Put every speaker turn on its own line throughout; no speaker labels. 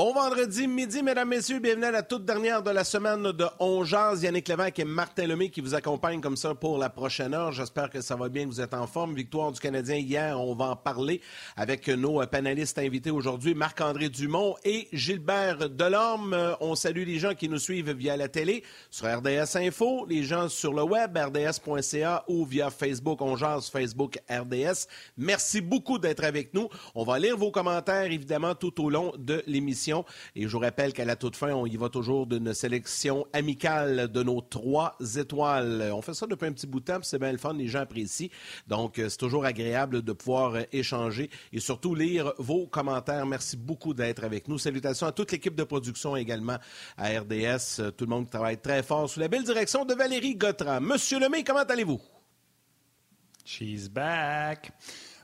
Bon vendredi midi, mesdames, messieurs. Bienvenue à la toute dernière de la semaine de On Yannick Lévesque et Martin Lemay qui vous accompagnent comme ça pour la prochaine heure. J'espère que ça va bien, que vous êtes en forme. Victoire du Canadien hier, on va en parler avec nos panélistes invités aujourd'hui, Marc-André Dumont et Gilbert Delorme. On salue les gens qui nous suivent via la télé, sur RDS Info, les gens sur le web, rds.ca ou via Facebook On Facebook RDS. Merci beaucoup d'être avec nous. On va lire vos commentaires, évidemment, tout au long de l'émission et je vous rappelle qu'à la toute fin, on y va toujours d'une sélection amicale de nos trois étoiles. On fait ça depuis un petit bout de temps, c'est bien le fun, les gens apprécient. Donc, euh, c'est toujours agréable de pouvoir euh, échanger et surtout lire vos commentaires. Merci beaucoup d'être avec nous. Salutations à toute l'équipe de production également à RDS. Euh, tout le monde travaille très fort sous la belle direction de Valérie Gautran. Monsieur Lemay, comment allez-vous?
She's back.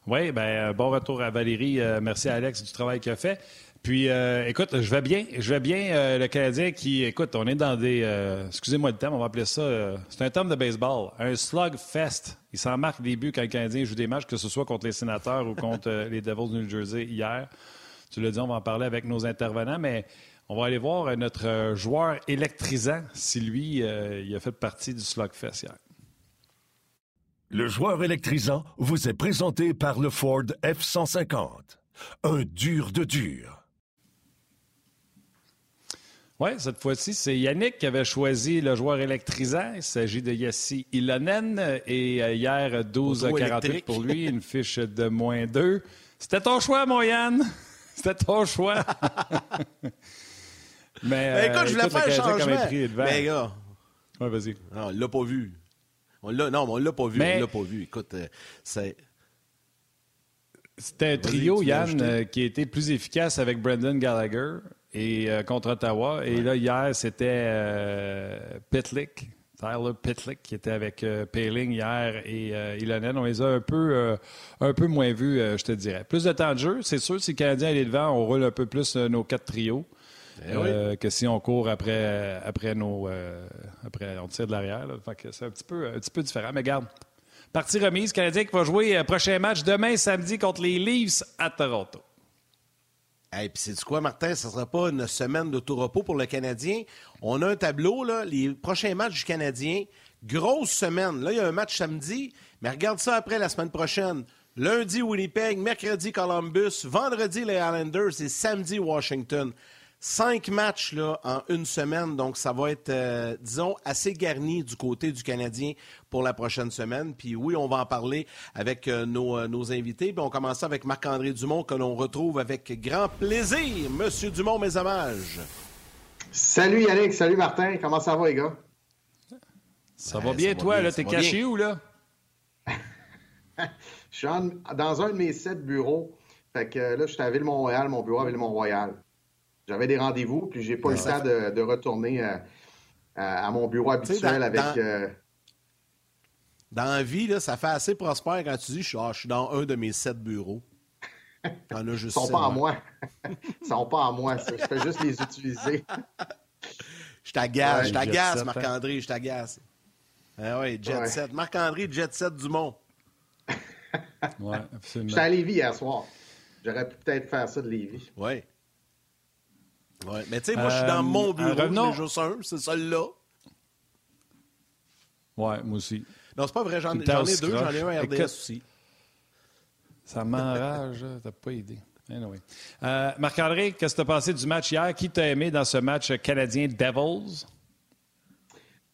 Oui, ben bon retour à Valérie. merci à Alex du travail qu'il a fait. Puis, euh, écoute, je vais bien. Je vais bien. Euh, le Canadien qui, écoute, on est dans des. Euh, excusez-moi le terme, on va appeler ça. c'est un terme de baseball. Un slug fest. Il s'en marque des buts quand le Canadien joue des matchs, que ce soit contre les sénateurs ou contre les Devils du New Jersey hier. Tu l'as dit, on va en parler avec nos intervenants, mais on va aller voir notre joueur électrisant si lui, il a fait partie du slug fest hier.
Le joueur électrisant vous est présenté par le Ford F-150. Un dur de dur.
Oui, cette fois-ci, c'est Yannick qui avait choisi le joueur électrisant. Il s'agit de Yassi Ilonen. Et euh, hier, 12-48 pour lui, une fiche de moins 2. C'était ton choix, mon Yann. C'était ton choix.
Mais ben, écoute, je voulais faire un changement. Mais gars.
Ouais, vas-y.
Non, on l'a pas vu. On l'a, non, on l'a pas vu. On l'a pas vu. Écoute, euh, c'est.
C'était un trio, Yann, euh, qui était plus efficace avec Brendan Gallagher et euh, contre Ottawa. Et là, hier, c'était euh, Pitlick, Tyler Pitlick, qui était avec euh, Paling hier et Ilonen. On les a un peu, un peu moins vus, je te dirais. Plus de temps de jeu, c'est sûr. Si le Canadien est devant, on roule un peu plus nos quatre trios. Eh que si on court après, après nos. après, on tire de l'arrière. C'est un petit, peu, un petit peu différent. Mais garde, partie remise. Canadien qui va jouer prochain match demain samedi contre les Leafs à Toronto.
Et puis c'est quoi, Martin? Ce ne sera pas une semaine de tout repos pour le Canadien. On a un tableau, là, les prochains matchs du Canadien. Grosse semaine. Là, il y a un match samedi, mais regarde ça après la semaine prochaine. Lundi, Winnipeg, mercredi, Columbus, vendredi, les Islanders et samedi, Washington. Cinq matchs là, en une semaine, donc ça va être, euh, disons, assez garni du côté du Canadien pour la prochaine semaine. Puis oui, on va en parler avec euh, euh, nos, invités. Puis on commence avec Marc-André Dumont, que l'on retrouve avec grand plaisir. Monsieur Dumont, mes hommages.
Salut Yannick, salut Martin, comment ça va les gars?
Ça va bien, toi, là, t'es caché où, là?
je suis dans un de mes sept bureaux. Fait que là, je suis à Ville-Montréal, mon bureau à Ville-Mont-Royal. J'avais des rendez-vous, puis j'ai pas eu le temps de, retourner euh, à, mon bureau habituel avec.
Dans, euh, dans la vie, là, ça fait assez prospère quand tu dis je suis, ah, dans un de mes sept bureaux.
T'en as juste Ils sont pas à moi. Ils sont pas à moi. Je fais juste les utiliser.
je t'agace, je t'agace, Marc-André, je t'agace. Ah oui, Jet Set. Marc-André, Jet Set Dumont.
ouais, absolument.
J'étais à Lévis hier soir. J'aurais pu peut-être faire ça de Lévis.
Oui. Ouais, mais tu sais, moi, je suis dans mon euh, bureau, revenons... juste un, c'est celui-là.
Ouais, moi aussi.
Non, c'est pas vrai, j'en ai deux, j'en ai un RDS aussi.
Ça m'enrage, t'as pas aidé. Anyway. Euh, Marc-André, qu'est-ce que tu as pensé du match hier? Qui t'a aimé dans ce match canadien Devils?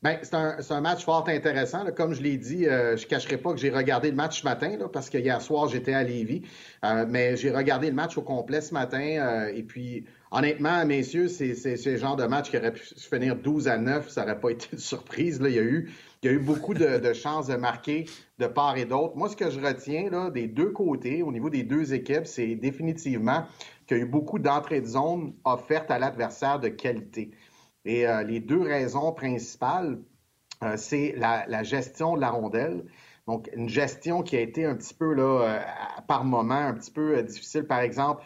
Bien, c'est un, un, match fort intéressant. Comme je l'ai dit, euh, je ne cacherai pas que j'ai regardé le match ce matin, là, parce que hier soir, j'étais à Lévis. Euh, mais j'ai regardé le match au complet ce matin. Euh, et puis, honnêtement, messieurs, c'est ce genre de match qui aurait pu finir 12 à 9. Ça n'aurait pas été une surprise. Là. Il, y a eu, il y a eu beaucoup de, chances de marquer de part et d'autre. Moi, ce que je retiens là, des deux côtés, au niveau des deux équipes, c'est définitivement qu'il y a eu beaucoup d'entrées de zone offertes à l'adversaire de qualité. Et euh, les deux raisons principales, euh, c'est la, gestion de la rondelle. Donc, une gestion qui a été un petit peu, là, par moment, un petit peu difficile. Par exemple,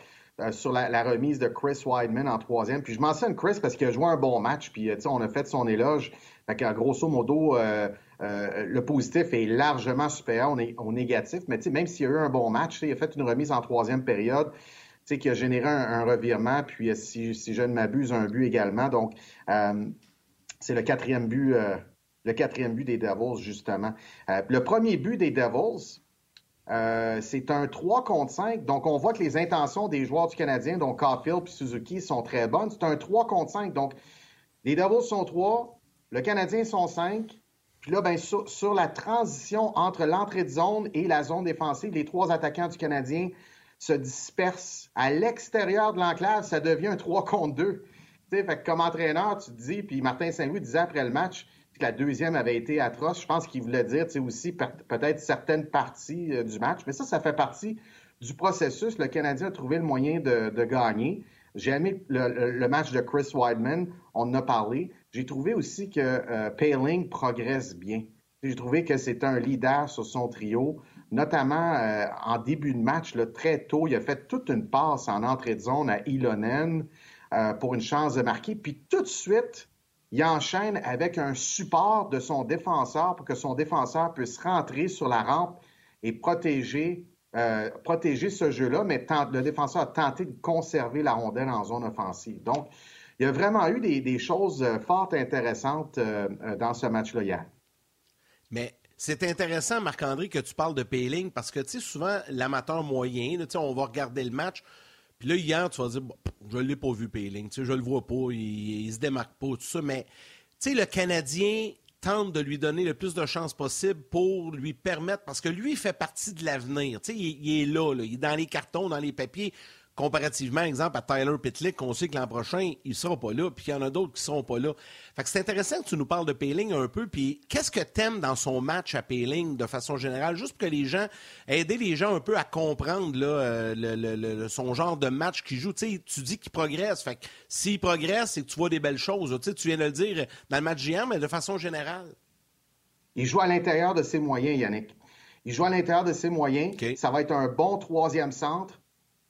sur la, remise de Chris Weidman en troisième. Puis je mentionne Chris parce qu'il a joué un bon match, puis on a fait son éloge. Fait grosso modo, le positif est largement supérieur au, négatif. Mais même s'il a eu un bon match, il a fait une remise en troisième période qui a généré un, revirement, puis si, je ne m'abuse, un but également. Donc, c'est le quatrième but, le quatrième but des Devils, justement. le premier but des Devils, euh, c'est un 3 contre 5. Donc, on voit que les intentions des joueurs du Canadien, donc Caulfield et Suzuki, sont très bonnes. C'est un 3 contre 5. Donc, les Devils sont 3, le Canadien sont 5. Puis là, ben, sur, la transition entre l'entrée de zone et la zone défensive, les trois attaquants du Canadien se dispersent à l'extérieur de l'enclave. Ça devient un 3 contre 2. Fait que comme entraîneur, tu te dis, puis Martin Saint-Louis disait après le match, la deuxième avait été atroce. Je pense qu'il voulait dire aussi peut-être certaines parties euh, du match. Mais ça, ça fait partie du processus. Le Canadien a trouvé le moyen de, gagner. J'ai aimé le, match de Chris Weidman. On en a parlé. J'ai trouvé aussi que euh, Paling progresse bien. J'ai trouvé que c'est un leader sur son trio, notamment euh, en début de match, très tôt. Il a fait toute une passe en entrée de zone à Ilonen pour une chance de marquer. Puis tout de suite, il enchaîne avec un support de son défenseur pour que son défenseur puisse rentrer sur la rampe et protéger, euh, ce jeu-là, mais le défenseur a tenté de conserver la rondelle en zone offensive. Donc, il y a vraiment eu des, choses euh, fortes intéressantes euh, dans ce match-là hier.
Mais c'est intéressant, Marc-André, que tu parles de Payling parce que, tu souvent, l'amateur moyen, on va regarder le match, puis là, hier, tu vas dire, je ne l'ai pas vu, sais, je le vois pas, il, ne se démarque pas, tout ça. Mais, le Canadien tente de lui donner le plus de chances possible pour lui permettre, parce que lui, il fait partie de l'avenir. Sais, il, est là, là, il est dans les cartons, dans les papiers comparativement, exemple, à Tyler Pitlick, qu'on sait que l'an prochain, il ne sera pas là, puis il y en a d'autres qui ne seront pas là. Fait que c'est intéressant que tu nous parles de Payling un peu, puis qu'est-ce que tu aimes dans son match à Payling de façon générale, juste pour que les gens, aider les gens un peu à comprendre là, euh, le, son genre de match qu'il joue. Tu tu dis qu'il progresse, fait que s'il progresse, c'est que tu vois des belles choses. Tu, tu viens de le dire dans le match GM, mais de façon générale.
Il joue à l'intérieur de ses moyens, Yannick. Il joue à l'intérieur de ses moyens. Ça va être un bon troisième centre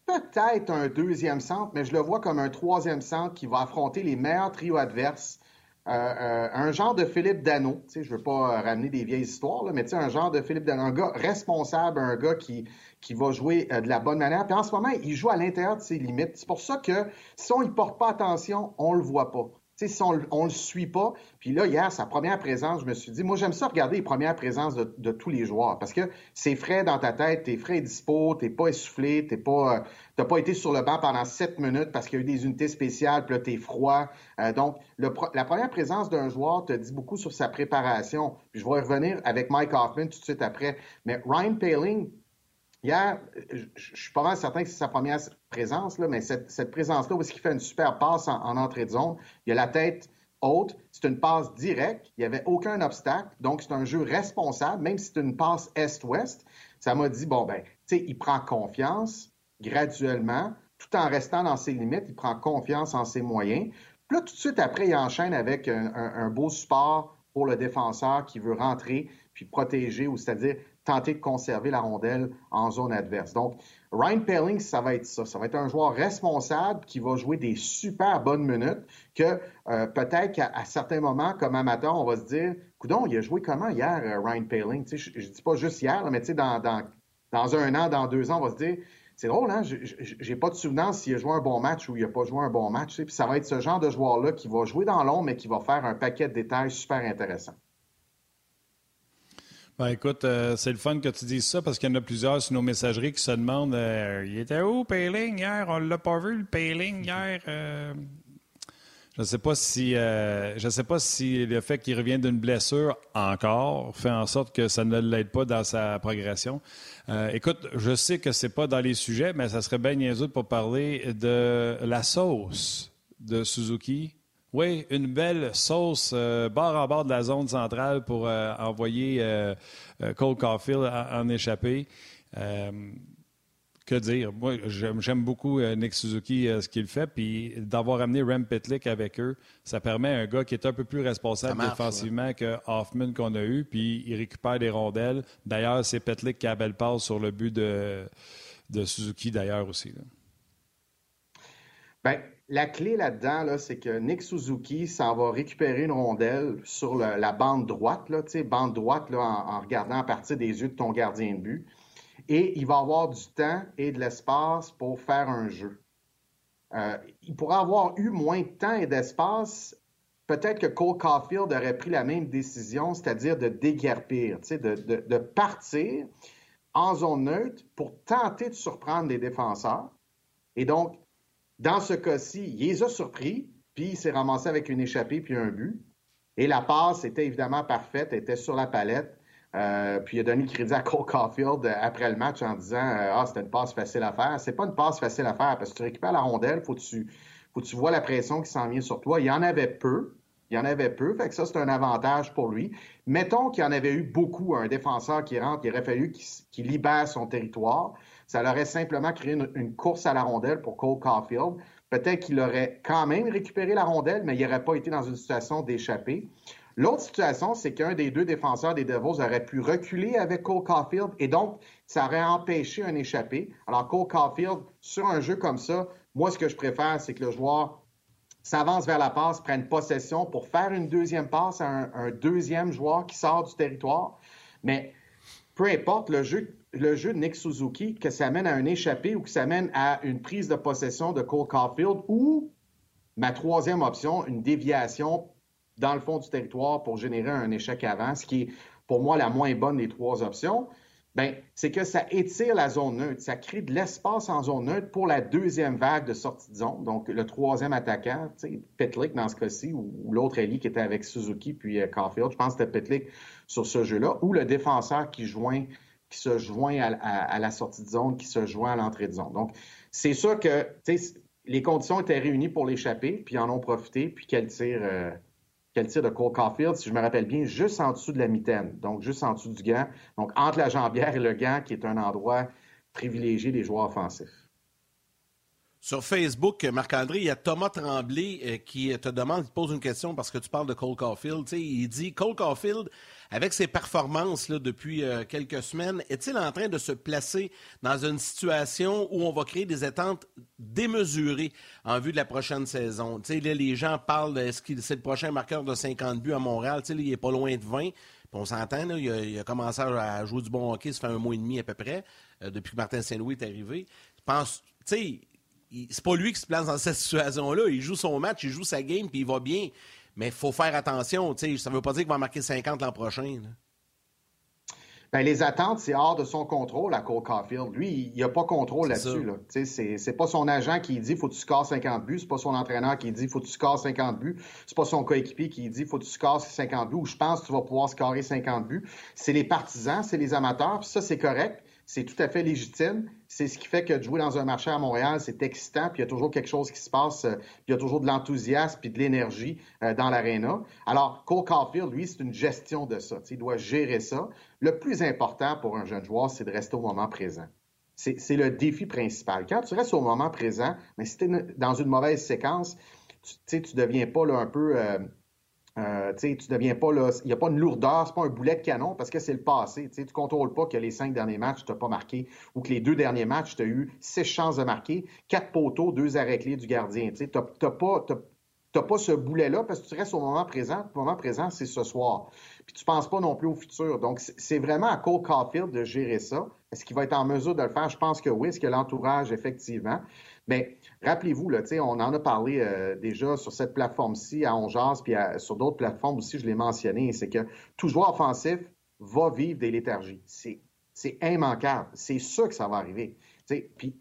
peut-être un deuxième centre, mais je le vois comme un troisième centre qui va affronter les meilleurs trios adverses. Euh, euh, un genre de Philippe Dano, je ne veux pas ramener des vieilles histoires, là, mais un genre de Philippe Dano, un gars responsable, un gars qui, qui va jouer euh, de la bonne manière. Puis en ce moment, il joue à l'intérieur de ses limites. C'est pour ça que si on ne porte pas attention, on ne le voit pas si on, ne le suit pas, puis là, hier, sa première présence, je me suis dit, moi, j'aime ça regarder les premières présences de, tous les joueurs parce que c'est frais dans ta tête, t'es frais et dispo, t'es pas essoufflé, t'es pas, euh, pas été sur le banc pendant sept minutes parce qu'il y a eu des unités spéciales, puis là, t'es froid. Euh, donc, la première présence d'un joueur te dit beaucoup sur sa préparation. Puis je vais revenir avec Mike Hoffman tout de suite après. Mais Ryan Paling, Hier, je suis pas mal certain que c'est sa première présence, mais cette, présence-là, est-ce qu'il fait une super passe en, entrée de zone? Il a la tête haute, c'est une passe directe, il n'y avait aucun obstacle, donc c'est un jeu responsable, même si c'est une passe est-ouest. Ça m'a dit, bon, ben, tu sais, il prend confiance graduellement, tout en restant dans ses limites, il prend confiance en ses moyens. Puis là, tout de suite après, il enchaîne avec un beau support pour le défenseur qui veut rentrer puis protéger, ou c'est-à-dire tenter de conserver la rondelle en zone adverse. Donc, Ryan Pelling, ça va être ça. Ça va être un joueur responsable qui va jouer des super bonnes minutes que euh, peut-être qu'à certains moments, comme amateur, on va se dire, coudon, il a joué comment hier, euh, Ryan Pelling? Je ne dis pas juste hier, mais dans, dans, dans un an, dans deux ans, on va se dire, c'est drôle, hein? J'ai pas de souvenance s'il a joué un bon match ou il a pas joué un bon match. Puis ça va être ce genre de joueur-là qui va jouer dans l'ombre, mais qui va faire un paquet de détails super intéressants.
Ben, écoute, euh, c'est le fun que tu dises ça parce qu'il y en a plusieurs sur nos messageries qui se demandent euh, il était où, Payling, hier? On l'a pas vu, le Payling, hier euh. Je ne sais pas si je sais pas si le fait qu'il revienne d'une blessure encore fait en sorte que ça ne l'aide pas dans sa progression. écoute, je sais que c'est pas dans les sujets, mais ça serait bien niaiseux pour parler de la sauce de Suzuki oui, une belle sauce euh, bord en bord de la zone centrale pour euh, envoyer euh, Cole Caulfield en, échappée. que dire? Moi, j'aime beaucoup euh, Nick Suzuki, euh, ce qu'il fait. Puis d'avoir amené Rem Pitlick avec eux, ça permet à un gars qui est un peu plus responsable défensivement que Hoffman qu'on a eu. Puis il récupère des rondelles. D'ailleurs, c'est Pitlick qui a belle passe sur le but de, de Suzuki, d'ailleurs aussi.
Bien, la clé là-dedans, là, c'est que Nick Suzuki s'en va récupérer une rondelle sur la bande droite, là, bande droite en regardant à partir des yeux de ton gardien de but et il va avoir du temps et de l'espace pour faire un jeu. Euh, il pourrait avoir eu moins de temps et d'espace. Peut-être que Cole Caulfield aurait pris la même décision, c'est-à-dire de déguerpir, de, de, partir en zone neutre pour tenter de surprendre les défenseurs. Et donc, dans ce cas-ci, il les a surpris, puis il s'est ramassé avec une échappée puis un but. Et la passe était évidemment parfaite, était sur la palette. Euh, puis il a donné le crédit à Cole Caulfield après le match en disant euh, Ah, c'était une passe facile à faire. C'est pas une passe facile à faire parce que tu récupères la rondelle, faut que tu, faut que tu vois la pression qui s'en vient sur toi. Il y en avait peu. Il y en avait peu, fait que ça, c'est un avantage pour lui. Mettons qu'il y en avait eu beaucoup, un défenseur qui rentre, il aurait fallu qu'il libère son territoire. Ça aurait simplement créé une, course à la rondelle pour Cole Caulfield. Peut-être qu'il aurait quand même récupéré la rondelle, mais il n'aurait pas été dans une situation d'échapper. L'autre situation, c'est qu'un des deux défenseurs des Devils aurait pu reculer avec Cole Caulfield et donc ça aurait empêché un échappé. Alors Cole Caulfield, sur un jeu comme ça, moi ce que je préfère, c'est que le joueur s'avance vers la passe, prenne possession pour faire une deuxième passe à un, deuxième joueur qui sort du territoire. Mais peu importe le jeu, le jeu de Nick Suzuki, que ça mène à un échappé ou que ça mène à une prise de possession de Cole Caulfield ou ma troisième option, une déviation dans le fond du territoire pour générer un échec avant, ce qui est pour moi la moins bonne des trois options, ben, c'est que ça étire la zone neutre, ça crée de l'espace en zone neutre pour la deuxième vague de sortie de zone. Donc, le troisième attaquant, Petlick dans ce cas-ci, ou, l'autre Ali qui était avec Suzuki puis euh, Caulfield, je pense que c'était Petlick sur ce jeu-là, ou le défenseur qui joint qui se joint à, la sortie de zone, qui se joint à l'entrée de zone. Donc, c'est sûr que les conditions étaient réunies pour l'échapper, puis en ont profité, puis qu'elle tire, euh, quel tir de Cole Caulfield, si je me rappelle bien, juste en dessous de la mitaine, donc juste en dessous du gant, donc entre la jambière et le gant, qui est un endroit privilégié des joueurs offensifs.
Sur Facebook, Marc-André, il y a Thomas Tremblay euh, qui te demande, il te pose une question parce que tu parles de Cole Caulfield. il dit Cole Caulfield avec ses performances depuis euh, quelques semaines, est-il en train de se placer dans une situation où on va créer des attentes démesurées en vue de la prochaine saison? Là, les gens parlent, est-ce que c'est le prochain marqueur de 50 buts à Montréal? Il est pas loin de 20. on s'entend, il, a commencé à jouer du bon hockey, ça fait un mois et demi à peu près, euh, depuis que Martin Saint-Louis est arrivé. Pense, tu sais, c'est pas lui qui se place dans cette situation-là. Il joue son match, il joue sa game, puis il va bien. Mais il faut faire attention. Ça ne veut pas dire qu'il va marquer 50 l'an prochain.
Ben, les attentes, c'est hors de son contrôle à Cole Caulfield. Lui, il n'a pas contrôle là-dessus. Là. C'est pas son agent qui dit faut que tu scores 50 buts. C'est pas son entraîneur qui dit faut que tu scores 50 buts. C'est pas son coéquipier qui dit faut que tu scores 50 buts ou je pense que tu vas pouvoir scorer 50 buts. C'est les partisans, c'est les amateurs. Puis ça, c'est correct c'est tout à fait légitime. C'est ce qui fait que de jouer dans un marché à Montréal, c'est excitant, puis il y a toujours quelque chose qui se passe, euh, puis il y a toujours de l'enthousiasme puis de l'énergie euh, dans l'aréna. Alors, Cole Caulfield, lui, c'est une gestion de ça. il doit gérer ça. Le plus important pour un jeune joueur, c'est de rester au moment présent. C'est le défi principal. Quand tu restes au moment présent, mais si tu es dans une mauvaise séquence, tu ne deviens pas un peu euh, euh, tu deviens pas là, il n'y a pas une lourdeur, c'est pas un boulet de canon parce que c'est le passé. Tu ne contrôles pas que les cinq derniers matchs, tu n'as pas marqué ou que les deux derniers matchs, tu as eu six chances de marquer, quatre poteaux, deux arrêts clés du gardien. Tu n'as pas, ce boulet-là parce que tu restes au moment présent. Le moment présent, c'est ce soir. Puis tu ne penses pas non plus au futur. Donc, c'est vraiment à Cole Caulfield de gérer ça. Est-ce qu'il va être en mesure de le faire? Je pense que oui. Est-ce que l'entourage, effectivement? Mais rappelez-vous, on en a parlé euh, déjà sur cette plateforme-ci à Ongeas, puis sur d'autres plateformes aussi, je l'ai mentionné, c'est que tout joueur offensif va vivre des léthargies. C'est immanquable. C'est sûr que ça va arriver. Puis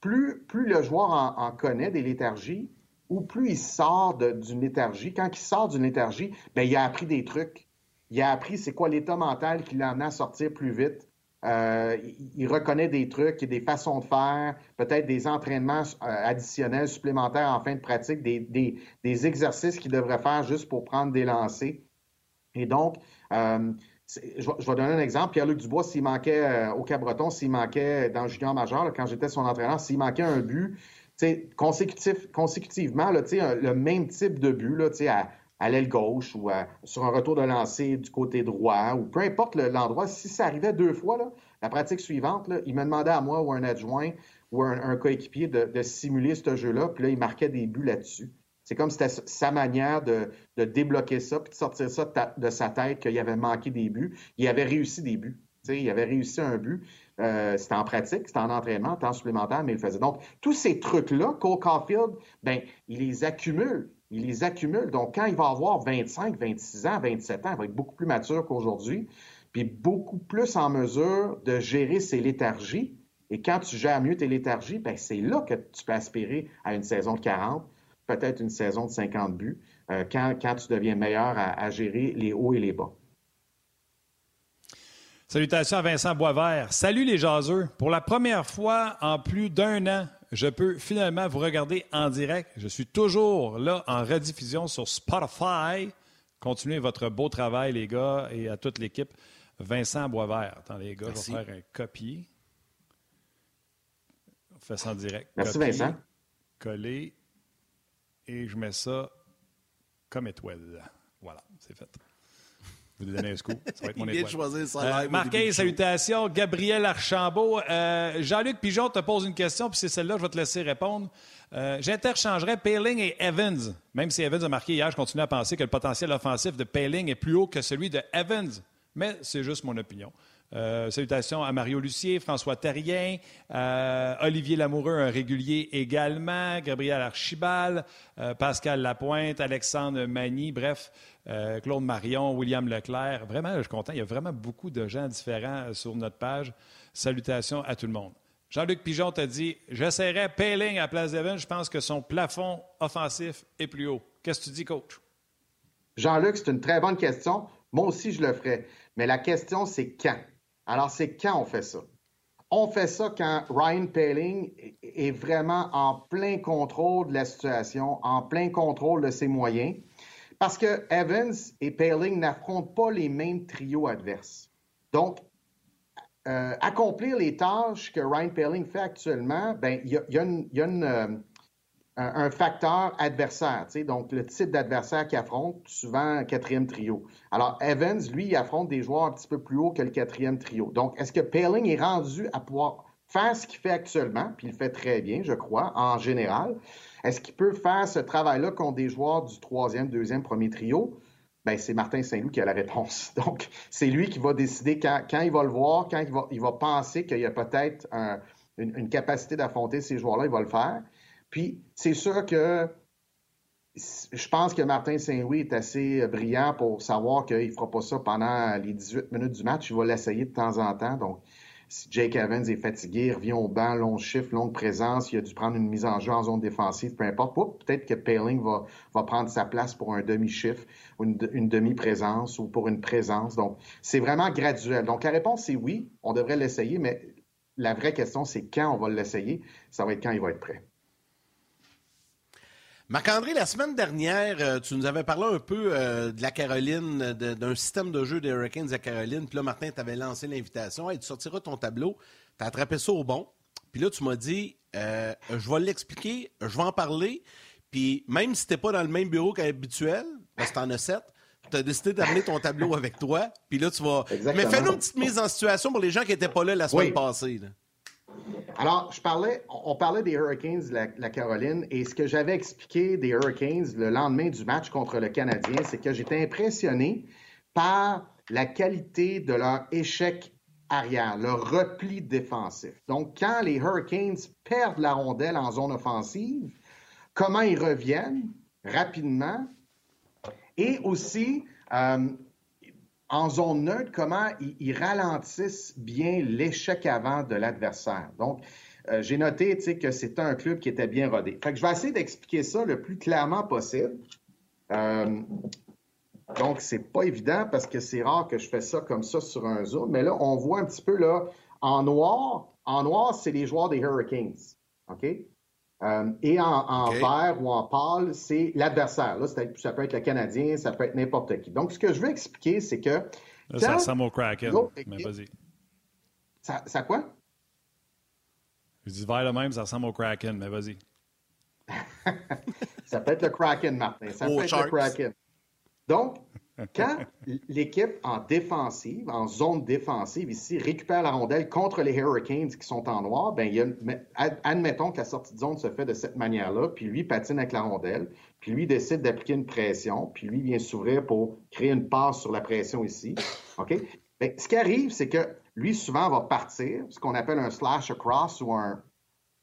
plus, le joueur en, connaît des léthargies, ou plus il sort d'une léthargie, quand il sort d'une léthargie, ben, il a appris des trucs. Il a appris c'est quoi l'état mental qui l'a amené à sortir plus vite. Euh, il reconnaît des trucs, des façons de faire, peut-être des entraînements euh, additionnels, supplémentaires en fin de pratique, des, des, exercices qu'il devrait faire juste pour prendre des lancers. Et donc, euh, je vais, donner un exemple. Pierre-Luc Dubois, s'il manquait euh, au Cabreton, s'il manquait dans le junior majeur, quand j'étais son entraîneur, s'il manquait un but, consécutif, consécutivement, là, le même type de but là, à, à l'aile gauche ou sur un retour de lancer du côté droit ou peu importe l'endroit, si ça arrivait deux fois, la pratique suivante, il me demandait à moi ou un adjoint ou un, coéquipier de, simuler ce jeu-là, puis là, il marquait des buts là-dessus. C'est comme c'était sa manière de, débloquer ça, puis de sortir ça de, sa tête qu'il avait manqué des buts. Il avait réussi des buts. il avait réussi un but. Euh, c'était en pratique, c'était en entraînement, en temps supplémentaire, mais il le faisait. Donc, tous ces trucs-là, Cole Caulfield, ben, il les accumule. Il les accumule. Donc, quand il va avoir 25, 26 ans, 27 ans, il va être beaucoup plus mature qu'aujourd'hui, puis beaucoup plus en mesure de gérer ses léthargies. Et quand tu gères mieux tes léthargies, ben, c'est là que tu peux aspirer à une saison de 40, peut-être une saison de 50 buts, euh, quand, tu deviens meilleur à, gérer les hauts et les bas.
Salutations à Vincent Boisvert. Salut les jaseux. Pour la première fois en plus d'un an, je peux finalement vous regarder en direct. Je suis toujours là en rediffusion sur Spotify. Continuez votre beau travail, les gars, et à toute l'équipe. Vincent Boisvert. Attends, les gars, je vais faire un copier. On fait ça en direct.
Merci, Vincent.
Coller et je mets ça comme étoile. Voilà, c'est fait. Vous donner un scoop. Ça va être mon étoile.
choisir ça
euh, salutations. Gabriel Archambault. Euh, Jean-Luc Pigeon te pose une question, puis c'est celle-là, je vais te laisser répondre. Euh, j'interchangerais Paling et Evans. Même si Evans a marqué hier, je continue à penser que le potentiel offensif de Paling est plus haut que celui de Evans. Mais c'est juste mon opinion. Euh, salutations à Mario Lucier, François Terrien, euh, Olivier Lamoureux, un régulier également, Gabriel Archibald, Pascal Lapointe, Alexandre Magny, bref, Claude Marion, William Leclerc. Vraiment, je suis content. Il y a vraiment beaucoup de gens différents sur notre page. Salutations à tout le monde. Jean-Luc Pigeon t'a dit J'essaierai Payling à place d'Evan. Je pense que son plafond offensif est plus haut. Qu'est-ce que tu dis, coach?
Jean-Luc, c'est une très bonne question. Moi aussi, je le ferai. Mais la question, c'est quand? Alors, c'est quand on fait ça? On fait ça quand Ryan Paling est vraiment en plein contrôle de la situation, en plein contrôle de ses moyens, parce que Evans et Paling n'affrontent pas les mêmes trios adverses. Donc, euh, accomplir les tâches que Ryan Paling fait actuellement, ben il y, a, un, facteur adversaire, donc le type d'adversaire qu'il affronte, souvent quatrième trio. Alors, Evans, lui, il affronte des joueurs un petit peu plus haut que le quatrième trio. Donc, est-ce que Paling est rendu à pouvoir faire ce qu'il fait actuellement, puis il le fait très bien, je crois, en général. Est-ce qu'il peut faire ce travail-là contre des joueurs du troisième, deuxième, premier trio? Ben, c'est Martin Saint-Louis qui a la réponse. Donc, c'est lui qui va décider quand, il va le voir, quand il va, il va penser qu'il y a peut-être une, capacité d'affronter ces joueurs-là, il va le faire. Puis, c'est sûr que je pense que Martin Saint-Louis est assez brillant pour savoir qu'il ne fera pas ça pendant les 18 minutes du match. Il va l'essayer de temps en temps. Donc, si Jake Evans est fatigué, revient au banc, long chiffre, longue présence, il a dû prendre une mise en jeu en zone défensive, peu importe. Peut-être que Paling va, prendre sa place pour un demi-chiffre une, une demi-présence ou pour une présence. Donc, c'est vraiment graduel. Donc, la réponse, c'est oui, on devrait l'essayer, mais la vraie question, c'est quand on va l'essayer? Ça va être quand il va être prêt.
Marc-André, la semaine dernière, euh, tu nous avais parlé un peu euh, de la Caroline, d'un système de jeu des Hurricanes à Caroline. Puis là, Martin, tu avais lancé l'invitation. Hey, tu sortiras ton tableau. Tu as attrapé ça au bon. Puis là, tu m'as dit, euh, je vais l'expliquer, je vais en parler. Puis même si tu pas dans le même bureau qu'habituel, parce que tu en as sept, tu as décidé d'amener ton tableau avec toi. Puis là, tu vas. Mais fais-nous une petite mise en situation pour les gens qui n'étaient pas là la semaine passée.
Alors, je parlais, on parlait des Hurricanes de la, Caroline et ce que j'avais expliqué des Hurricanes le lendemain du match contre le Canadien, c'est que j'étais impressionné par la qualité de leur échec arrière, leur repli défensif. Donc, quand les Hurricanes perdent la rondelle en zone offensive, comment ils reviennent rapidement et aussi euh, en zone neutre, comment ils, ralentissent bien l'échec avant de l'adversaire. Donc, euh, j'ai noté que c'était un club qui était bien rodé. Fait que je vais essayer d'expliquer ça le plus clairement possible. Euh, donc, c'est pas évident parce que c'est rare que je fais ça comme ça sur un zoom. Mais là, on voit un petit peu là, en noir. En noir, c'est les joueurs des Hurricanes. OK? Euh, et en, vert ou en pâle, c'est l'adversaire. Là, ça peut être le Canadien, ça peut être n'importe qui. Donc, ce que je veux expliquer, c'est que
ça ressemble au Kraken. Mais vas-y.
Ça, ça quoi?
Je dis vers le même, ça ressemble au Kraken, mais vas-y.
ça peut être le Kraken, Martin. Ça peut être le Kraken. Donc, quand l'équipe en défensive, en zone défensive ici, récupère la rondelle contre les Hurricanes qui sont en noir, ben, admettons que la sortie de zone se fait de cette manière-là, puis lui patine avec la rondelle, puis lui décide d'appliquer une pression, puis lui vient s'ouvrir pour créer une passe sur la pression ici. OK? Ben, ce qui arrive, c'est que lui, souvent, va partir, ce qu'on appelle un slash across ou un,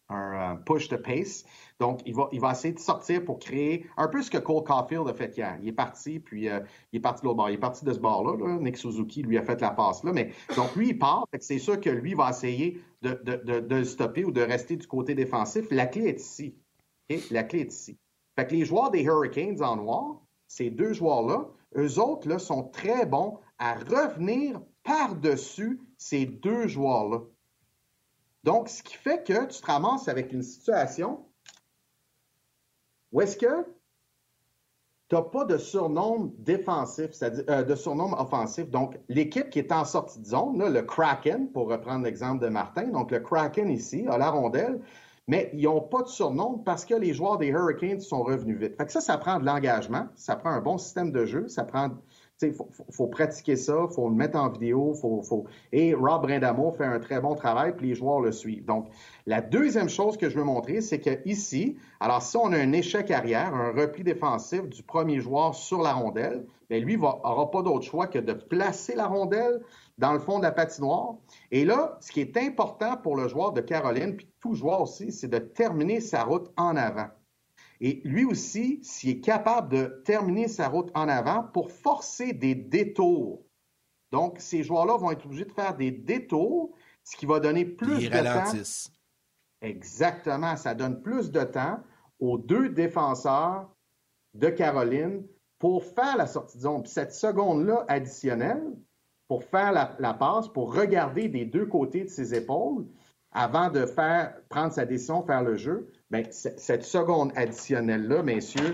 un euh, push to pace. Donc, il va, il va essayer de sortir pour créer un peu ce que Cole Caulfield a fait hier. Il est parti, puis euh, il est parti de l'autre bord. Il est parti de ce bord-là. Nick Suzuki lui a fait la passe là. Mais donc, lui, il part. C'est sûr que lui va essayer de, de, stopper ou de rester du côté défensif. La clé est ici. La clé est ici. Fait que les joueurs des Hurricanes en noir, ces deux joueurs-là, eux autres sont très bons à revenir par-dessus ces deux joueurs-là. Donc, ce qui fait que tu te ramasses avec une situation ou est-ce que tu n'as pas de surnombre défensif, c'est-à-dire euh, de offensif? Donc, l'équipe qui est en sortie de zone, le Kraken, pour reprendre l'exemple de Martin, donc le Kraken ici a la rondelle, mais ils n'ont pas de surnombre parce que les joueurs des Hurricanes sont revenus vite. Fait que ça, ça prend de l'engagement, ça prend un bon système de jeu, ça prend faut, pratiquer ça, faut le mettre en vidéo. Faut, faut... Et Rob Brindamo fait un très bon travail, puis les joueurs le suivent. Donc, la deuxième chose que je veux montrer, c'est que ici, alors si on a un échec arrière, un repli défensif du premier joueur sur la rondelle, bien, lui n'aura pas d'autre choix que de placer la rondelle dans le fond de la patinoire. Et là, ce qui est important pour le joueur de Caroline, puis tout joueur aussi, c'est de terminer sa route en avant. Et lui aussi, s'il est capable de terminer sa route en avant pour forcer des détours. Donc, ces joueurs-là vont être obligés de faire des détours, ce qui va donner plus de temps. Exactement, ça donne plus de temps aux deux défenseurs de Caroline pour faire la sortie de zone. Puis cette seconde-là additionnelle, pour faire la, la, passe, pour regarder des deux côtés de ses épaules, avant de faire prendre sa décision, faire le jeu, Bien, cette seconde additionnelle-là, messieurs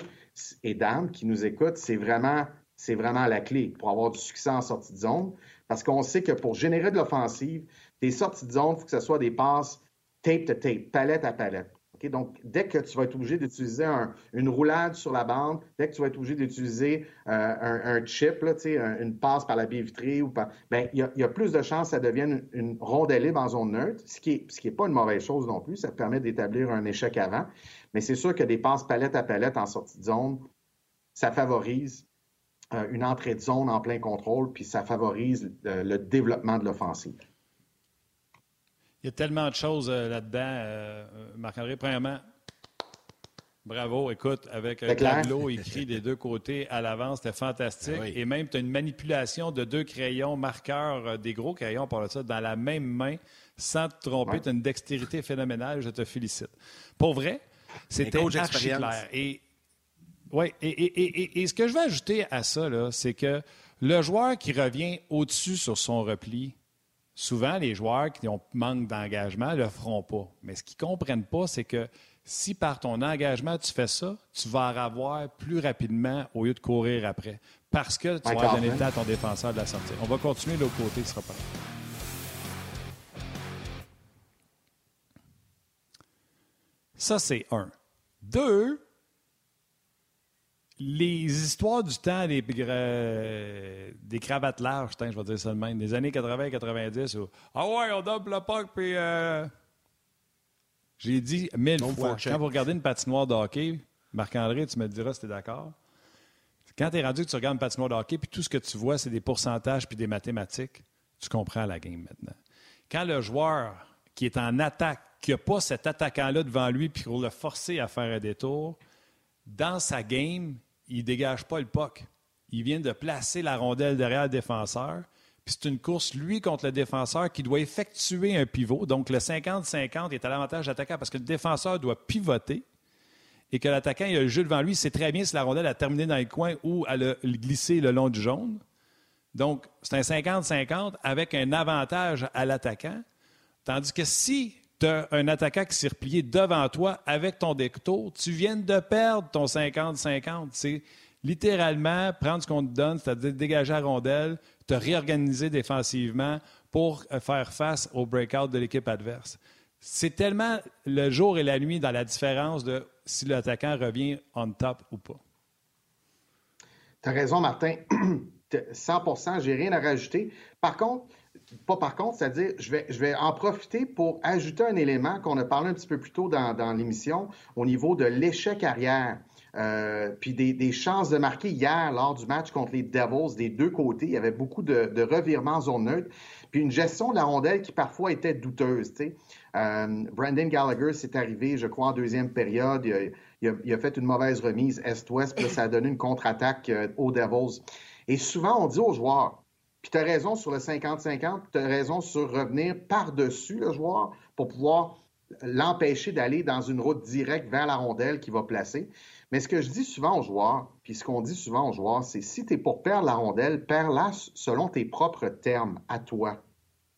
et dames qui nous écoutent, c'est vraiment, c'est vraiment la clé pour avoir du succès en sortie de zone. Parce qu'on sait que pour générer de l'offensive, des sorties de zone, il faut que ce soit des passes tape to tape, palette à palette. Donc, dès que tu vas être obligé d'utiliser une roulade sur la bande, dès que tu vas être obligé d'utiliser euh, un, chip, une passe par la baie vitrée, ben, il y, a plus de chances que ça devienne une, rondelle libre en zone neutre, ce qui n'est est pas une mauvaise chose non plus. Ça permet d'établir un échec avant. Mais c'est sûr que des passes palette à palette en sortie de zone, ça favorise euh, une entrée de zone en plein contrôle, puis ça favorise euh, le développement de l'offensive.
Il y a tellement de choses euh, là-dedans, euh, Marc-André. Premièrement, bravo. Écoute, avec un tableau écrit des deux côtés à l'avance, c'était fantastique. Ben Et même, tu as une manipulation de deux crayons marqueurs, euh, des gros crayons, par ça, dans la même main, sans te tromper. Tu as une dextérité phénoménale. Je te félicite. Pour vrai, c'était archi clair. Et, ouais, et, et, ce que je veux ajouter à ça, c'est que le joueur qui revient au-dessus sur son repli, souvent, les joueurs qui ont manque d'engagement ne le feront pas. Mais ce qu'ils ne comprennent pas, c'est que si par ton engagement, tu fais ça, tu vas en avoir plus rapidement au lieu de courir après. Parce que tu vas donner le temps à ton défenseur de la sortir. On va continuer de l'autre côté, ce sera pas. Ça, c'est un. Deux, les histoires du temps des, des cravates larges, je vais dire ça de même, des années 80-90, où Ah ouais, on double le puck, puis. Euh... J'ai dit mille fois, quand vous regardez une patinoire de hockey, Marc-André, tu me diras si tu es d'accord. Quand tu es rendu que tu regardes une patinoire de hockey, puis tout ce que tu vois, c'est des pourcentages puis des mathématiques, tu comprends la game maintenant. Quand le joueur qui est en attaque, qui n'a pas cet attaquant-là devant lui, puis pour le forcer à faire un détour, dans sa game, il ne dégage pas le puck. Il vient de placer la rondelle derrière le défenseur. Puis c'est une course, lui, contre le défenseur qui doit effectuer un pivot. Donc le 50-50 est à l'avantage d'attaquant parce que le défenseur doit pivoter et que l'attaquant, il a le jeu devant lui. C'est très bien si la rondelle a terminé dans le coin ou elle a glissé le long du jaune. Donc, c'est un 50-50 avec un avantage à l'attaquant. Tandis que si tu as un attaquant qui s'est replié devant toi avec ton détour, tu viens de perdre ton 50-50. C'est littéralement prendre ce qu'on te donne, c'est-à-dire dégager la rondelle, te réorganiser défensivement pour euh, faire face au breakout de l'équipe adverse. C'est tellement le jour et la nuit dans la différence de si l'attaquant revient on top ou pas.
Tu raison, Martin. 100% j'ai rien à rajouter. Par contre, pas par contre, c'est-à-dire, je vais, je vais en profiter pour ajouter un élément qu'on a parlé un petit peu plus tôt dans, dans l'émission au niveau de l'échec arrière. Euh, puis des, des, chances de marquer hier lors du match contre les Devils des deux côtés. Il y avait beaucoup de, de revirements en zone neutre. Puis une gestion de la rondelle qui parfois était douteuse. Euh, Brandon Gallagher s'est arrivé, je crois, en deuxième période. Il a, il a, il a fait une mauvaise remise Est-Ouest, puis ça a donné une contre-attaque euh, aux Devils. Et souvent, on dit aux joueurs, puis tu as raison sur le 50-50, tu as raison sur revenir par-dessus le joueur pour pouvoir l'empêcher d'aller dans une route directe vers la rondelle qu'il va placer. Mais ce que je dis souvent aux joueurs, puis ce qu'on dit souvent aux joueurs, c'est si tu es pour perdre la rondelle, perds-la selon tes propres termes à toi.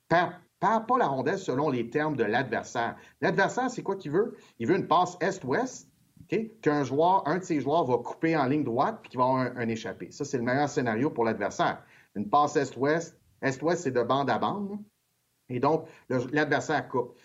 Perds, pas la rondelle selon les termes de l'adversaire. L'adversaire, c'est quoi qu'il veut? Il veut une passe est-ouest, qu'un joueur, un de ses joueurs va couper en ligne droite puis qu'il va avoir un, un échappé. Ça, c'est le meilleur scénario pour l'adversaire. Une passe est-ouest, est-ouest, c'est de bande à bande. Et donc, l'adversaire coupe.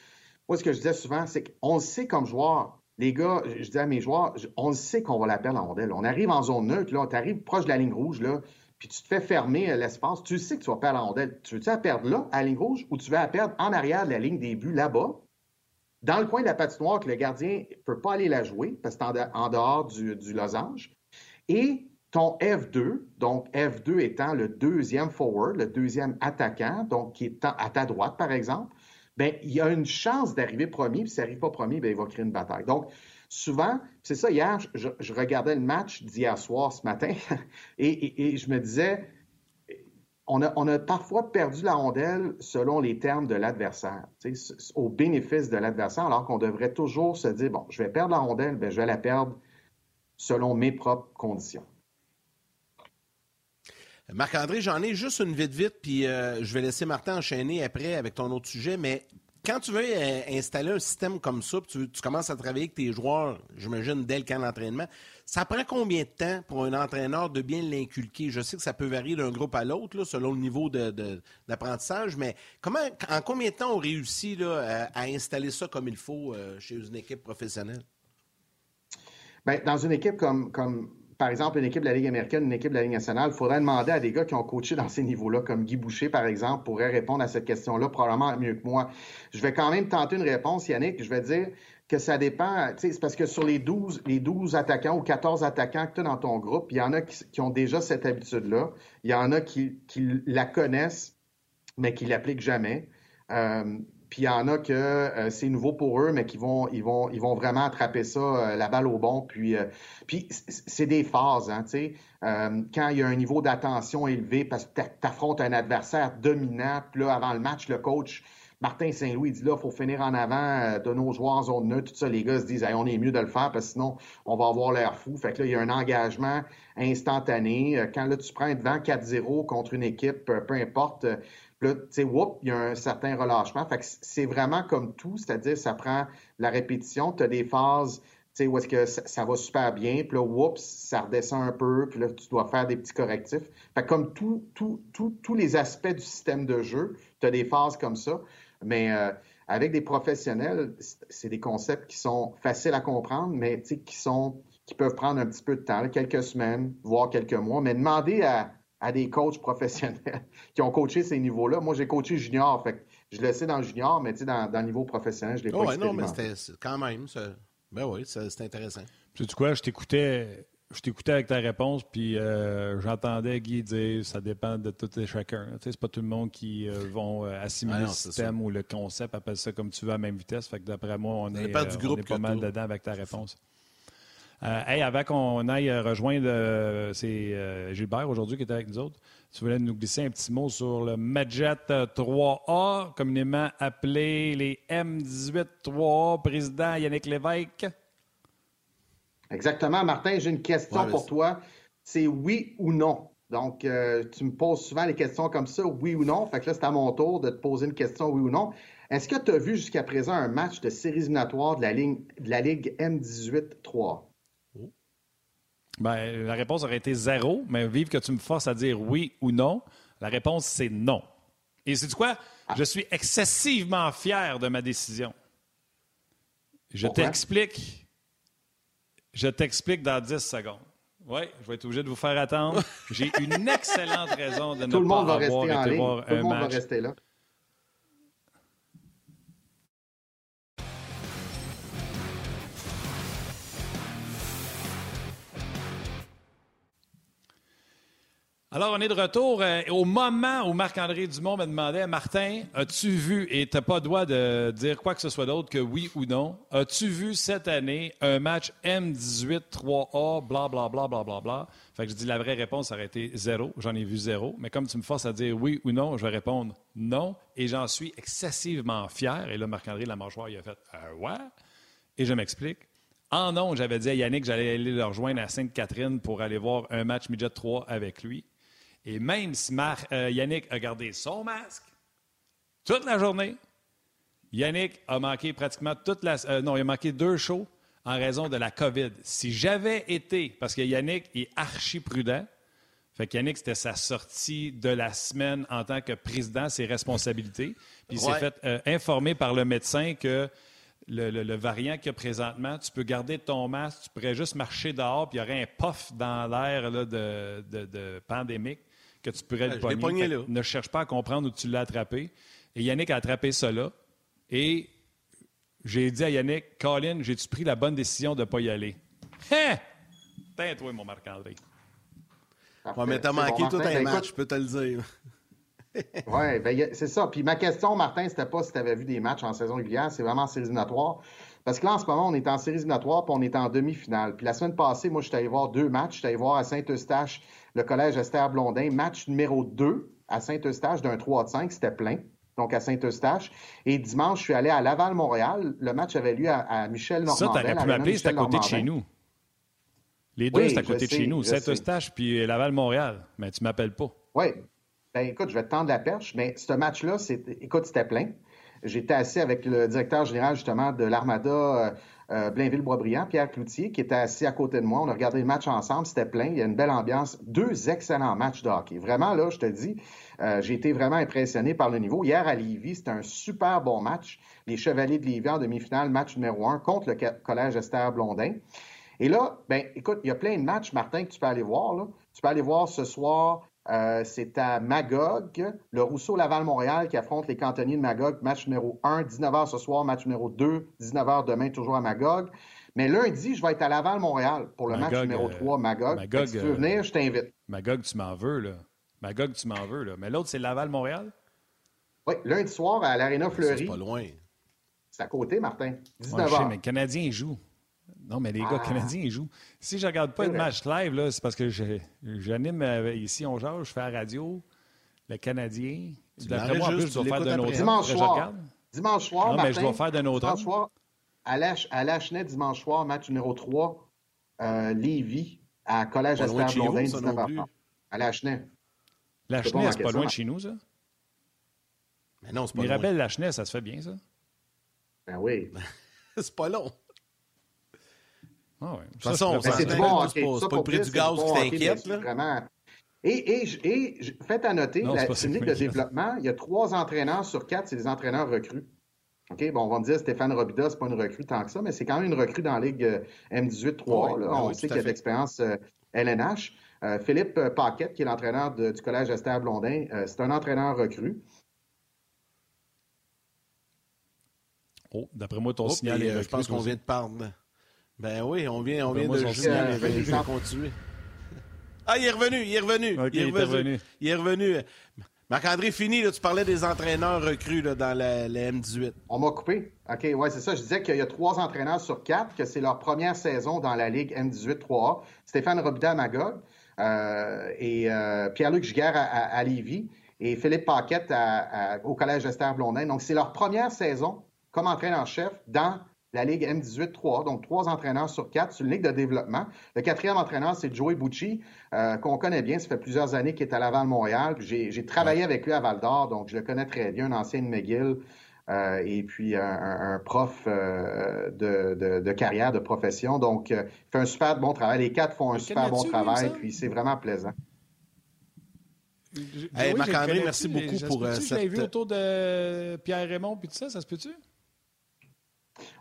Moi, ce que je disais souvent, c'est qu'on le sait comme joueur. Les gars, je dis à mes joueurs, on le sait qu'on va la perdre en rondelle. On arrive en zone neutre, là, tu arrives proche de la ligne rouge, là, puis tu te fais fermer l'espace. Tu sais que tu vas perdre la rondelle. Tu veux-tu la perdre là, à la ligne rouge, ou tu veux la perdre en arrière de la ligne des buts, là-bas, dans le coin de la patinoire que le gardien ne peut pas aller la jouer, parce que c'est en, dehors du, du losange. Et ton F2, donc F2 étant le deuxième forward, le deuxième attaquant, donc qui est à ta droite, par exemple, ben il y a une chance d'arriver premier, puis s'il n'arrive pas premier, ben il va créer une bataille. Donc, souvent, c'est ça, hier, je, je, regardais le match d'hier soir, ce matin, et, et, et, je me disais, on a, on a, parfois perdu la rondelle selon les termes de l'adversaire, au bénéfice de l'adversaire, alors qu'on devrait toujours se dire, bon, je vais perdre la rondelle, ben je vais la perdre selon mes propres conditions.
Marc-André, j'en ai juste une vite vite, puis euh, je vais laisser Martin enchaîner après avec ton autre sujet, mais quand tu veux euh, installer un système comme ça, tu, tu, commences à travailler avec tes joueurs, j'imagine, dès le camp d'entraînement, ça prend combien de temps pour un entraîneur de bien l'inculquer? Je sais que ça peut varier d'un groupe à l'autre, selon le niveau d'apprentissage, mais comment, en combien de temps on réussit à, installer ça comme il faut euh, chez une équipe professionnelle?
Bien, dans une équipe comme par exemple, une équipe de la Ligue américaine, une équipe de la Ligue nationale, il faudrait demander à des gars qui ont coaché dans ces niveaux-là, comme Guy Boucher, par exemple, pourrait répondre à cette question-là probablement mieux que moi. Je vais quand même tenter une réponse, Yannick. Je vais dire que ça dépend. C'est parce que sur les 12, les 12 attaquants ou 14 attaquants que tu as dans ton groupe, il y en a qui, ont déjà cette habitude-là. Il y en a qui, la connaissent, mais qui l'appliquent jamais. Euh, puis il y en a que euh, c'est nouveau pour eux, mais qui vont, ils vont, ils vont vraiment attraper ça, euh, la balle au bon. Puis, euh, puis c'est des phases, hein, tu sais. quand il y a un niveau d'attention élevé, parce que tu affrontes un adversaire dominant, puis là, avant le match, le coach Martin Saint-Louis dit là, il faut finir en avant de nos joueurs en zone neutre. Tout ça, les gars se disent, hey, on est mieux de le faire parce que sinon, on va avoir l'air fou. Fait que là, il y a un engagement instantané. Quand là, tu prends devant 4-0 contre une équipe, peu importe, là, tu sais, whoop, il y a un certain relâchement. Fait que c'est vraiment comme tout, c'est-à-dire ça prend la répétition. Tu as des phases tu sais, où est-ce que ça, va super bien, puis là, whoops, ça redescend un peu, puis là, tu dois faire des petits correctifs. Fait que comme tous tout, tout, tous les aspects du système de jeu, tu as des phases comme ça, mais euh, avec des professionnels, c'est des concepts qui sont faciles à comprendre, mais qui sont qui peuvent prendre un petit peu de temps, quelques semaines, voire quelques mois, mais demander à, à des coachs professionnels qui ont coaché ces niveaux-là. Moi, j'ai coaché junior, fait que je le sais dans le junior, mais tu sais, dans, dans, le niveau professionnel, je l'ai
oh,
pas
ouais, non, mais c'était quand même, ça... ben oui, c'est intéressant.
Tu sais quoi, je t'écoutais... Je t'écoutais avec ta réponse, puis euh, j'entendais Guy dire ça dépend de tout et chacun. Tu sais, c'est pas tout le monde qui euh, vont assimiler ah non, le système ou le concept, appelle ça comme tu veux à même vitesse. Fait que d'après moi, on est, euh, on est pas mal dedans avec ta réponse. Euh, hey, avant qu'on aille rejoindre, euh, c'est euh, Gilbert aujourd'hui qui est avec nous autres. Tu voulais nous glisser un petit mot sur le Majet 3A, communément appelé les M18 3A, président Yannick Lévesque.
Exactement. Martin, j'ai une question ouais, pour toi. C'est oui ou non? Donc, euh, tu me poses souvent les questions comme ça, oui ou non. Fait que là, c'est à mon tour de te poser une question, oui ou non. Est-ce que tu as vu jusqu'à présent un match de séries éliminatoires de la, ligne, de la Ligue M18 3A?
Ben, la réponse aurait été zéro, mais vive que tu me forces à dire oui ou non. La réponse, c'est non. Et c'est quoi? Ah. Je suis excessivement fier de ma décision. Je t'explique. Je t'explique dans 10 secondes. Oui, je vais être obligé de vous faire attendre. J'ai une excellente raison de ne pas avoir été voir
Tout le
monde
va rester là.
Alors, on est de retour. Euh, au moment où Marc-André Dumont me demandait Martin, as-tu vu, et tu n'as pas le droit de dire quoi que ce soit d'autre que oui ou non, as-tu vu cette année un match M18 3A, bla, bla, bla, bla, bla, bla? Fait que je dis la vraie réponse aurait été zéro. J'en ai vu zéro. Mais comme tu me forces à dire oui ou non, je vais répondre non. Et j'en suis excessivement fier. Et là, Marc-André Lamarchoire, il a fait euh, ouais. Et je m'explique. En non, j'avais dit à Yannick que j'allais aller le rejoindre à Sainte-Catherine pour aller voir un match midget 3 avec lui. Et même si euh, Yannick a gardé son masque toute la journée, Yannick a manqué pratiquement toute la. Euh, non, il a manqué deux shows en raison de la COVID. Si j'avais été, parce que Yannick est archi prudent, fait que Yannick, c'était sa sortie de la semaine en tant que président, ses responsabilités. Puis il s'est fait euh, informer par le médecin que le, variant qu'il y a présentement, tu peux garder ton masque, tu pourrais juste marcher dehors, puis il y aurait un puff dans l'air de, de, pandémique que tu pourrais le pogner. ne cherche pas à comprendre où tu l'as attrapé. Et Yannick a attrapé cela. Et j'ai dit à Yannick, Colin, j'ai-tu pris la bonne décision de ne pas y aller? Hein? T'es toi, mon Marc-André.
Ouais, mais t'as manqué tout un ben, match, je peux te le dire.
oui, ben, c'est ça. Puis ma question, Martin, c'était pas si tu avais vu des matchs en saison régulière, c'est vraiment en séries éliminatoires. Parce que là, en ce moment, on est en séries éliminatoires, puis on est en demi-finale. Puis la semaine passée, moi, je suis allé voir deux matchs. Je suis allé voir à Saint-Eustache le collège Esther Blondin, match numéro 2 à Saint-Eustache d'un 3 5, c'était plein. Donc à Saint-Eustache. Et dimanche, je suis allé à Laval-Montréal. Le match avait lieu à, Michel Normandin.
Ça, t'aurais pu m'appeler, c'est à côté de chez nous. Les deux, c'est à côté de chez nous. Saint-Eustache puis Laval-Montréal. Mais tu m'appelles pas.
Oui. Ben écoute, je vais te tendre la perche, mais ce match-là, écoute, c'était plein. J'étais assis avec le directeur général, justement, de l'Armada euh, Blainville-Boisbriand, Pierre Cloutier, qui était assis à côté de moi. On a regardé le match ensemble, c'était plein, il y a une belle ambiance. Deux excellents matchs de hockey. Vraiment, là, je te dis, euh, j'ai été vraiment impressionné par le niveau. Hier à Lévis, c'était un super bon match. Les Chevaliers de Lévis en demi-finale, match numéro un contre le Collège Esther Blondin. Et là, ben, écoute, il y a plein de matchs, Martin, que tu peux aller voir. Tu peux aller voir ce soir euh, c'est à Magog, le Rousseau Laval-Montréal qui affronte les cantonniers de Magog, match numéro 1, 19h ce soir, match numéro 2, 19h demain, toujours à Magog. Mais lundi, je vais être à Laval-Montréal pour le match numéro 3, euh, Magog. Magog si tu veux venir, je t'invite.
Magog, tu m'en veux, là. Magog, tu m'en veux, là. Mais l'autre, c'est Laval-Montréal?
Oui, lundi soir à l'Arena Fleury.
C'est pas loin.
C'est à côté, Martin. 19h.
mais le Canadien joue. Non, mais les gars ah. canadiens, ils jouent. Si je ne regarde pas le match live, c'est parce que j'anime ici, on joue, je fais la radio, le Canadien. D'après moi, en plus, je dois faire d'un autre
Dimanche soir. Dimanche soir, non,
mais je dois faire d'un autre
Dimanche soir, à Lachenay, dimanche soir, match numéro 3, euh, Lévis, à Collège Esther Blondin, 19h30. À Lachenay.
Lachenay, c'est pas loin de chez nous, ça?
Mais non, c'est pas
Mirabel, Lachenay, ça se fait bien, ça?
Ben oui.
c'est pas long.
Ah ouais. De
toute façon, c'est bon C'est pas le prix du gaz qui t'inquiète.
Vraiment. Et, et, et, faites à noter, la clinique de développement, il y a trois entraîneurs sur quatre, c'est des entraîneurs recrues. OK, bon, on va me dire Stéphane Robida, c'est pas une recrue tant que ça, mais c'est quand même une recrue dans la Ligue euh, M18-3. là. Ah on sait qu'il y a de l'expérience LNH. Euh, euh, Philippe Paquette, qui est l'entraîneur du Collège Esther Blondin, c'est un entraîneur recru.
Oh, d'après moi, ton signal est
Je pense qu'on vient de parler. Ben oui, on vient, on ben, vient de signaler. Je vais continuer. Ah, il est revenu, il est revenu. il, est revenu. il est revenu. Marc-André, fini, tu parlais des entraîneurs recrues dans la, M18.
On m'a coupé. OK, ouais, c'est ça. Je disais qu'il y a trois entraîneurs sur quatre, que c'est leur première saison dans la Ligue M18 3A. Stéphane Robida à Magog euh, et euh, Pierre-Luc Giguère à, Lévis et Philippe Paquette au Collège Esther Blondin. Donc, c'est leur première saison comme entraîneur-chef dans la Ligue M18-3, donc trois entraîneurs sur quatre. C'est une ligue de développement. Le quatrième entraîneur, c'est Joey Bucci, euh, qu'on connaît bien. Ça fait plusieurs années qu'il est à Laval-Montréal. J'ai travaillé avec lui à Val-d'Or, donc je le connais très bien, un ancien de McGill. Euh, et puis un, prof euh, de, carrière, de profession. Donc, il fait un super bon travail. Les quatre font un super bon travail, puis c'est vraiment plaisant.
Marc-André, merci beaucoup pour
cette... Je l'ai vu autour de Pierre Raymond puis tout ça, ça se peut-tu?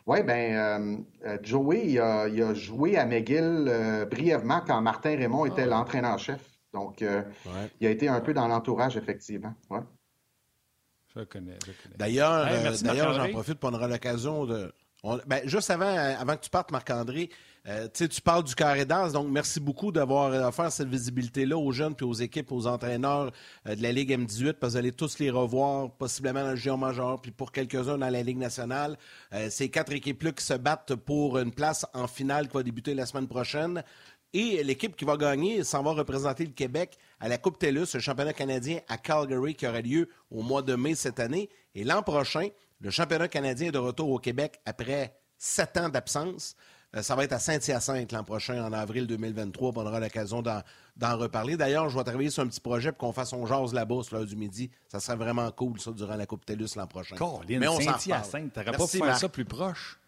Oui, bien, Joey, il a, joué à McGill brièvement quand Martin Raymond était ah. l'entraîneur-chef. Donc, il a été un peu dans l'entourage, effectivement. Ouais.
Je connais, je connais.
D'ailleurs, d'ailleurs j'en profite pour avoir l'occasion de, ben, juste avant, avant que tu partes, Marc-André, euh, tu parles du carré d'as, donc merci beaucoup d'avoir euh, offert cette visibilité-là aux jeunes, puis aux équipes, aux entraîneurs euh, de la Ligue M18, parce que vous allez tous les revoir, possiblement dans le géant majeur, puis pour quelques-uns dans la Ligue nationale. ces quatre équipes-là qui se battent pour une place en finale qui va débuter la semaine prochaine. Et l'équipe qui va gagner s'en va représenter le Québec à la Coupe TELUS, le championnat canadien à Calgary qui aura lieu au mois de mai cette année. Et l'an prochain, le championnat canadien est de retour au Québec après sept ans d'absence. Euh, ça va être à Saint-Hyacinthe l'an prochain, en avril 2023. On aura l'occasion d'en reparler. D'ailleurs, je vais travailler sur un petit projet pour qu'on fasse son jase là-bas sur l'heure du midi. Ça serait vraiment cool, ça, durant la Coupe TELUS l'an prochain.
Mais on Saint-Hyacinthe, t'aurais pas pu faire ça plus proche?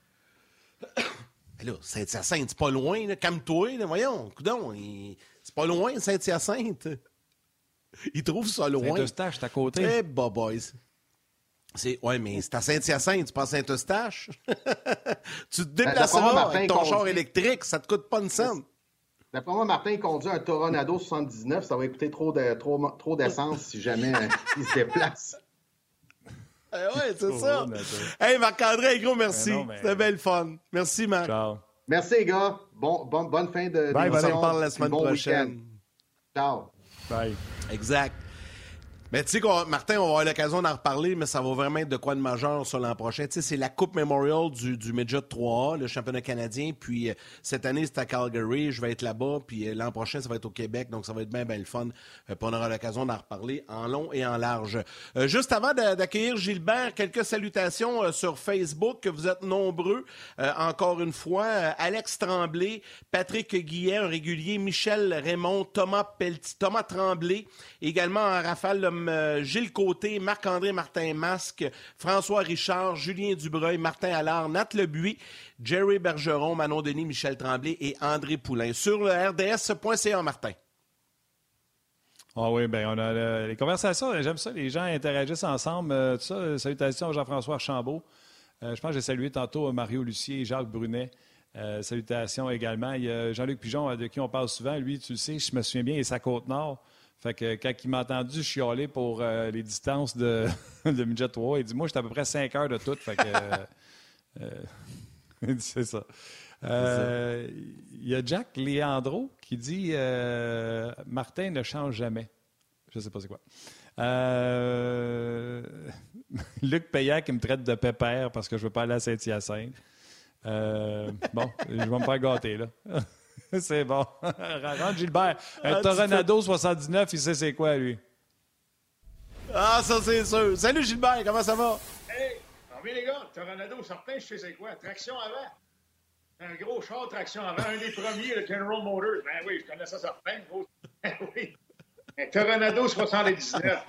là, Saint-Hyacinthe, c'est pas loin. Calme-toi, voyons. Coudon, c'est pas loin, Saint-Hyacinthe. Ils trouvent ça loin.
Saint-Eustache, à côté.
Eh, boys. C'est, ouais, mais c'est à Saint-Hyacinthe, tu pas à Saint-Eustache. tu te ben, déplaces avec ton char électrique, ça te coûte pas une scène.
D'après moi, Martin conduit un Toronado 79, ça va coûter trop, de, trop, trop d'essence si jamais euh, il se déplace.
Eh ouais, c'est ça. Hey, Marc-André, gros merci. C'était belle fun. Merci, Marc.
Ciao.
Merci, les gars. Bon, bonne fin de
Bye, on se parle la semaine prochaine.
Ciao.
Bye.
Exact. Mais tu sais, Martin, on va avoir l'occasion d'en reparler, mais ça va vraiment être de quoi de majeur sur l'an prochain. Tu sais, c'est la Coupe Memorial du, du Midget 3A, le championnat canadien. Puis euh, cette année, c'est à Calgary. Je vais être là-bas. Puis euh, l'an prochain, ça va être au Québec. Donc, ça va être bien, bien le fun. Euh, puis on aura l'occasion d'en reparler en long et en large. juste avant d'accueillir Gilbert, quelques salutations sur Facebook, vous êtes nombreux. encore une fois, Alex Tremblay, Patrick Guillet, un régulier, Michel Raymond, Thomas Pelletier, Thomas Tremblay, également Euh, Gilles Côté, Marc-André Martin Masque, François Richard, Julien Dubreuil, Martin Allard, Nat Lebuy, Jerry Bergeron, Manon Denis, Michel Tremblay et André Poulain. Sur le RDS.ca, Martin.
Ah oui, bien, on a les conversations, j'aime ça, les gens interagissent ensemble. Euh, tout ça, salutations à Jean-François Archambault. Euh, je pense que j'ai salué tantôt Mario Lucier et Jacques Brunet. salutations également. Il y a Jean-Luc Pigeon, de qui on parle souvent. Lui, tu le sais, je me souviens bien, il est sa Côte-Nord. Fait que quand il m'a entendu chialer pour euh, les distances de, de Midget 3, il dit Moi, j'étais à peu près 5 heures de tout. Fait que. Euh, euh, c'est ça. Il y a Jack Leandro qui dit Martin ne change jamais. Je ne sais pas c'est quoi. Luc Payac qui me traite de pépère parce que je ne veux pas aller à Saint-Hyacinthe. bon, je vais me faire gâter, là. c'est bon. Rentre Gilbert. Un ah, Toronado 79, il sait c'est quoi, lui.
Ah, ça, c'est sûr. Salut, Gilbert. Comment ça va?
Hey, bien, les gars. Toronado, certain, je sais c'est quoi. Traction avant. Un gros char traction avant. Un des premiers, le General Motors. Ben oui, je connais ça certain. Ben oui. Un Toronado 79.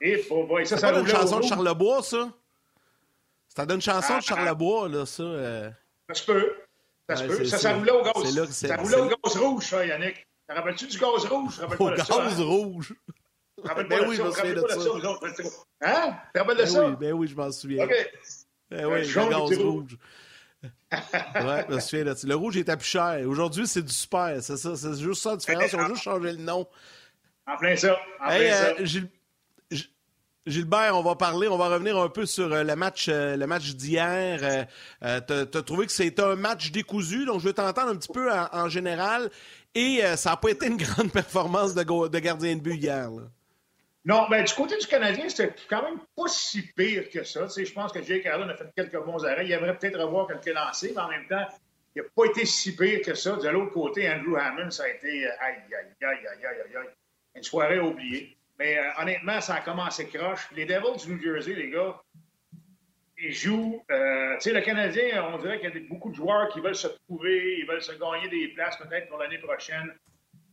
Et pour boy, ça,
ça une chanson de Charlebois, ça? Ça donne une chanson de ah, Charlebois, là, ça. Euh...
Ça se peut. Ça, ouais, ça, ça roulait au gaz. ça roulait au gaz rouge, ça, Yannick. Te rappelles-tu du gaz rouge?
Au gaz ça, rouge?
Ben oui, je me souviens de ça. Hein? Tu te rappelles de ça?
Oui, ben oui, je m'en souviens. OK. Ben oui, le gaz rouge. ouais, je me souviens de ça. Le rouge était plus cher. Aujourd'hui, c'est du super. C'est ça. C'est juste ça la différence. Ils ont juste changé le nom.
En plein ça. En hey, plein
euh, ça. Gilbert, on va parler, on va revenir un peu sur euh, le match, euh, le match d'hier. Euh, tu as, trouvé que c'était un match décousu, donc je veux t'entendre un petit peu en, général. Et ça n'a pas été une grande performance de, gardien de but hier.
Non, ben, du côté du Canadien, c'était quand même pas si pire que ça. je pense que Jake Allen a fait quelques bons arrêts. Il aimerait peut-être revoir quelques lancers, mais en même temps, il n'a pas été si pire que ça. De l'autre côté, Andrew Hammond, ça a été aïe, aïe, aïe, aïe, aïe, aïe, une soirée oubliée. Mais euh, honnêtement, ça a commencé croche. Les Devils du New Jersey, les gars, ils jouent. Euh, tu sais, le Canadien, on dirait qu'il y a beaucoup de joueurs qui veulent se prouver, ils veulent se gagner des places peut-être pour l'année prochaine.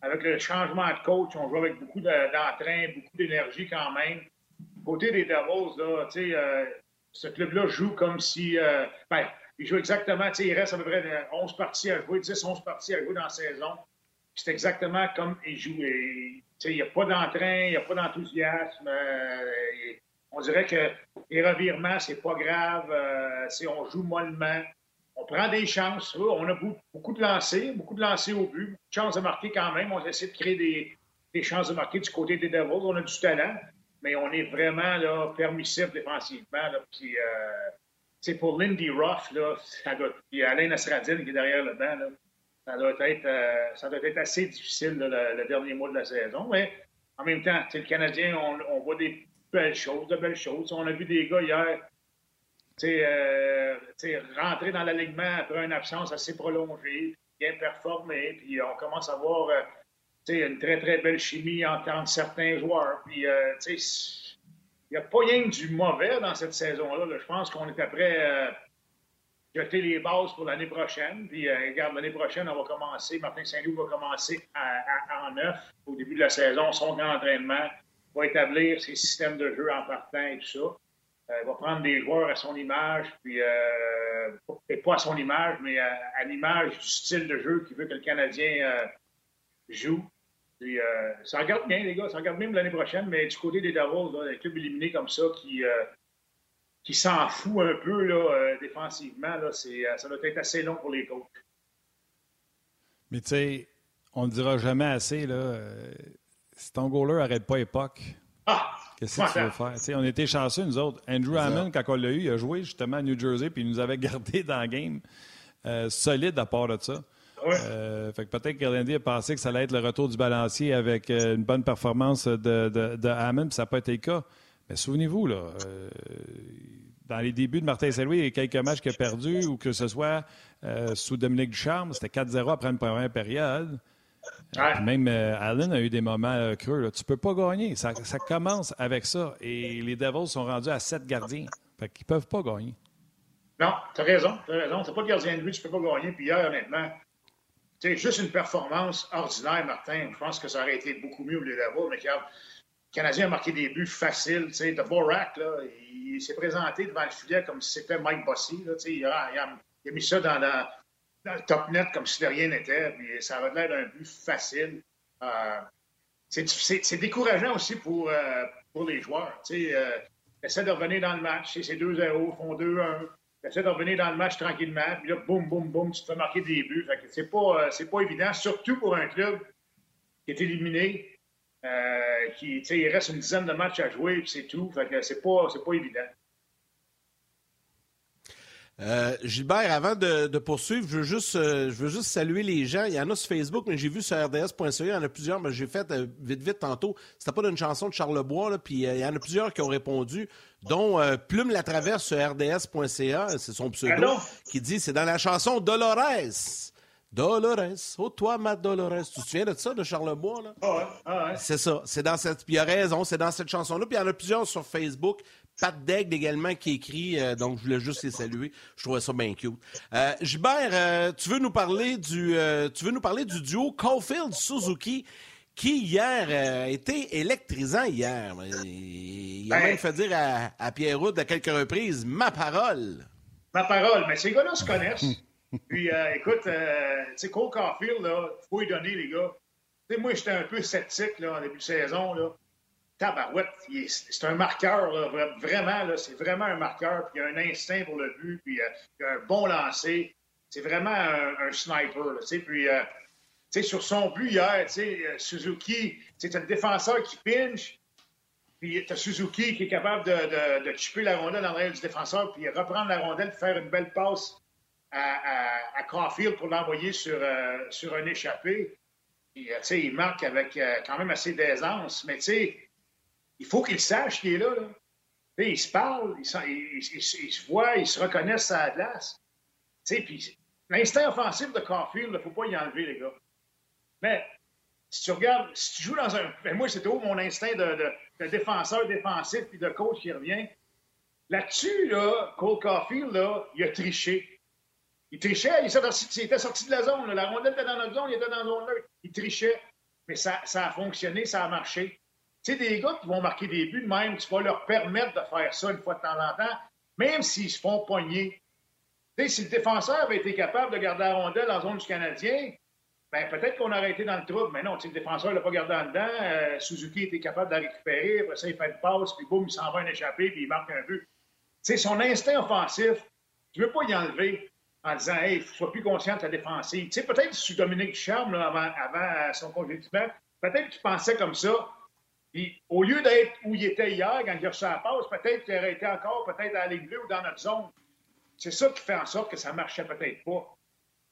Avec le changement de coach, on joue avec beaucoup d'entrain, beaucoup d'énergie quand même. Côté des Devils, là, tu sais, euh, ce club-là joue comme si. ben, il joue exactement, tu sais, il reste à peu près 11 parties à jouer, 10, 11 parties à jouer dans la saison. C'est exactement comme il joue. Il n'y a pas d'entrain, il n'y a pas d'enthousiasme. on dirait que les revirements, c'est pas grave. on joue mollement. On prend des chances. On a beaucoup de lancers, beaucoup de lancers au but, beaucoup de chances de marquer quand même. On essaie de créer des, des chances de marquer du côté des Devils. On a du talent, mais on est vraiment là, défensivement. Puis, euh, pour Lindy Ruff, là, puis Alain Nasradine qui est derrière le banc, là, ça, doit être, euh, ça doit être assez difficile le, dernier mois de la saison. Mais en même temps, le Canadien, on, voit des belles choses, de belles choses. On a vu des gars hier euh, rentrer dans l'alignement après une absence assez prolongée, bien performer, puis on commence à voir euh, une très, très belle chimie entre, certains joueurs. Puis, il n'y a pas rien du mauvais dans cette saison-là. Je pense qu'on est après jeter les bases pour l'année prochaine. Puis, euh, regarde, l'année prochaine, on va commencer, Martin Saint-Louis va commencer en neuf au début de la saison, son grand entraînement, va établir ses systèmes de jeu en partant et tout ça. il va prendre des joueurs à son image, puis et pas à son image, mais à, à l'image du style de jeu qu'il veut que le Canadien joue. Puis, euh, ça regarde bien, les gars. Ça regarde même l'année prochaine, mais du côté des Devils, là, les clubs éliminés comme ça qui, euh, qui s'en fout un peu là, euh, défensivement, là, ça doit être assez long pour les coachs.
Mais tu sais, on ne dira jamais assez, là, si ton goaler n'arrête pas époque, ah, qu'est-ce que tu veux faire? sais, on était chanceux, nous autres. Andrew Hammond, quand on l'a eu, il a joué justement à New Jersey, puis il nous avait gardé dans le game solide à part de ça. Euh, fait que peut-être que a pensé que ça allait être le retour du balancier avec euh, une bonne performance de, de, Hammond, puis ça n'a pas été le cas. Mais souvenez-vous, là, euh, dans les débuts de Martin Saint-Louis, il y a quelques matchs qu'il a perdus, ou que ce soit sous Dominique Ducharme, c'était 4-0 après une première période. Même Allen a eu des moments creux. Tu ne peux pas gagner. Ça, commence avec ça. Et les Devils sont rendus à 7 gardiens. Fait qu'ils ne peuvent pas gagner.
Non, tu as raison. Tu as raison. Tu pas de gardien de but, tu ne peux pas gagner. Puis hier, honnêtement, c'est juste une performance ordinaire, Martin. Je pense que ça aurait été beaucoup mieux au lieu d'avoir, mais le Canadien a marqué des buts faciles. De Borak, là, il, s'est présenté devant le filet comme si c'était Mike Bossy. Là, il, a, il, a, mis ça dans, le top net comme si de rien n'était. Ça avait l'air d'un but facile. Euh, c'est décourageant aussi pour, euh, pour les joueurs. Euh, essaie de revenir dans le match. C'est 2-0, font 2-1 essaie de revenir dans le match tranquillement, puis là, boum, boum, boum, tu te fais marquer des buts. C'est pas, euh, pas évident, surtout pour un club qui est éliminé, euh, qui, il reste une dizaine de matchs à jouer, puis c'est tout. Fait que c'est pas, c'est pas évident.
Euh, Gilbert, avant de, poursuivre, je veux, juste, euh, je veux juste saluer les gens. Il y en a sur Facebook, mais j'ai vu sur RDS.ca, il y en a plusieurs, mais j'ai fait euh, vite, vite tantôt. C'était pas d'une chanson de Charlebois, là, puis il y en a plusieurs qui ont répondu, dont Plume la traverse sur RDS.ca, c'est son pseudo, qui dit c'est dans la chanson Dolores. Dolores, oh toi ma Dolores. Tu te souviens de ça, de Charlebois, là?
Ah ouais, ah ouais.
C'est ça. C'est dans cette. Puis il a raison, c'est dans cette chanson-là. Puis il y en a plusieurs sur Facebook. Pat Degg également qui écrit, euh, donc je voulais juste les saluer. Je trouvais ça bien cute. Euh, Gilbert, euh, tu veux nous parler du, tu veux nous parler du duo Caulfield Suzuki qui hier a été électrisant hier. Il a même fait dire à, à Pierre Roud à quelques reprises ma parole.
Ma parole, mais ces gars-là se connaissent. Puis écoute, tu sais, Cole Caulfield, là, faut lui donner, les gars. sais, moi, j'étais un peu sceptique là, en début de saison. Là tabarouette, c'est un marqueur, vraiment, c'est vraiment un marqueur, puis il a un instinct pour le but, puis euh, il a un bon lancer. C'est vraiment un, sniper, puis euh, sur son but hier, euh, Suzuki, c'est un défenseur qui pinche, puis tu as Suzuki qui est capable de, de, chipper la rondelle dans l'arrière du défenseur, puis reprendre la rondelle, faire une belle passe à, Caulfield pour l'envoyer sur, sur un échappé. Puis, il marque avec quand même assez d'aisance, mais il faut qu'il sache qu'il est là. là. il se parle, il, se voit, il se reconnaissent à la glace. L'instinct offensif de Caulfield, il ne faut pas y enlever, les gars. Mais si tu regardes, si tu joues dans un. Ben, moi, c'est toujours mon instinct de, défenseur défensif puis de coach qui revient. Là-dessus, là, Cole Caulfield, là, il a triché. Il trichait, il, était sorti de la zone. La rondelle était dans notre zone, il était dans la zone. Il trichait. Mais ça, a fonctionné, ça a marché. Tu sais, des gars qui vont marquer des buts même, tu vas leur permettre de faire ça une fois de temps en temps, même s'ils se font pogner. Tu sais, si le défenseur avait été capable de garder la rondelle en zone du Canadien, ben, peut-être qu'on aurait été dans le trouble, mais non, le défenseur ne l'a pas gardé en dedans. Euh, Suzuki était capable de la récupérer, après ça, il fait une passe, puis boum, il s'en va un échappé, puis il marque un but. C'est son instinct offensif, tu ne veux pas y enlever en disant, hey, sois plus conscient de ta défensive. Tu sais, peut-être sous Dominique Charme, avant, avant son congédiement, peut-être qu'il pensait comme ça. Puis, au lieu d'être où il était hier, quand il a reçu la passe, peut-être qu'il aurait été encore peut-être à bleue ou dans notre zone. C'est ça qui fait en sorte que ça ne marchait peut-être pas.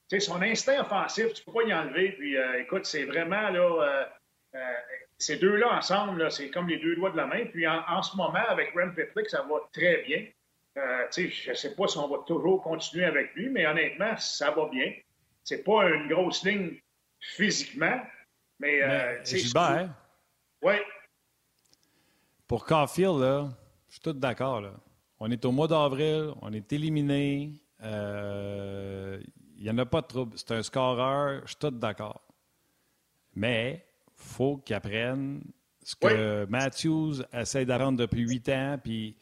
Tu sais, son instinct offensif, tu ne peux pas y enlever. Puis, euh, écoute, c'est vraiment, là, euh, euh, ces deux-là ensemble, c'est comme les deux doigts de la main. Puis, en, ce moment, avec Rem Pitlick, ça va très bien. Sais, je ne sais pas si on va toujours continuer avec lui, mais honnêtement, ça va bien. C'est pas une grosse ligne physiquement, mais...
mais Gilbert,
oui.
Pour Caulfield, là, je suis tout d'accord. On est au mois d'avril, on est éliminé. Euh, il n'y en a pas de trouble. C'est un scoreur, je suis tout d'accord. Mais il faut qu'il apprenne ce que Matthews essaie d'apprendre depuis huit ans. Puis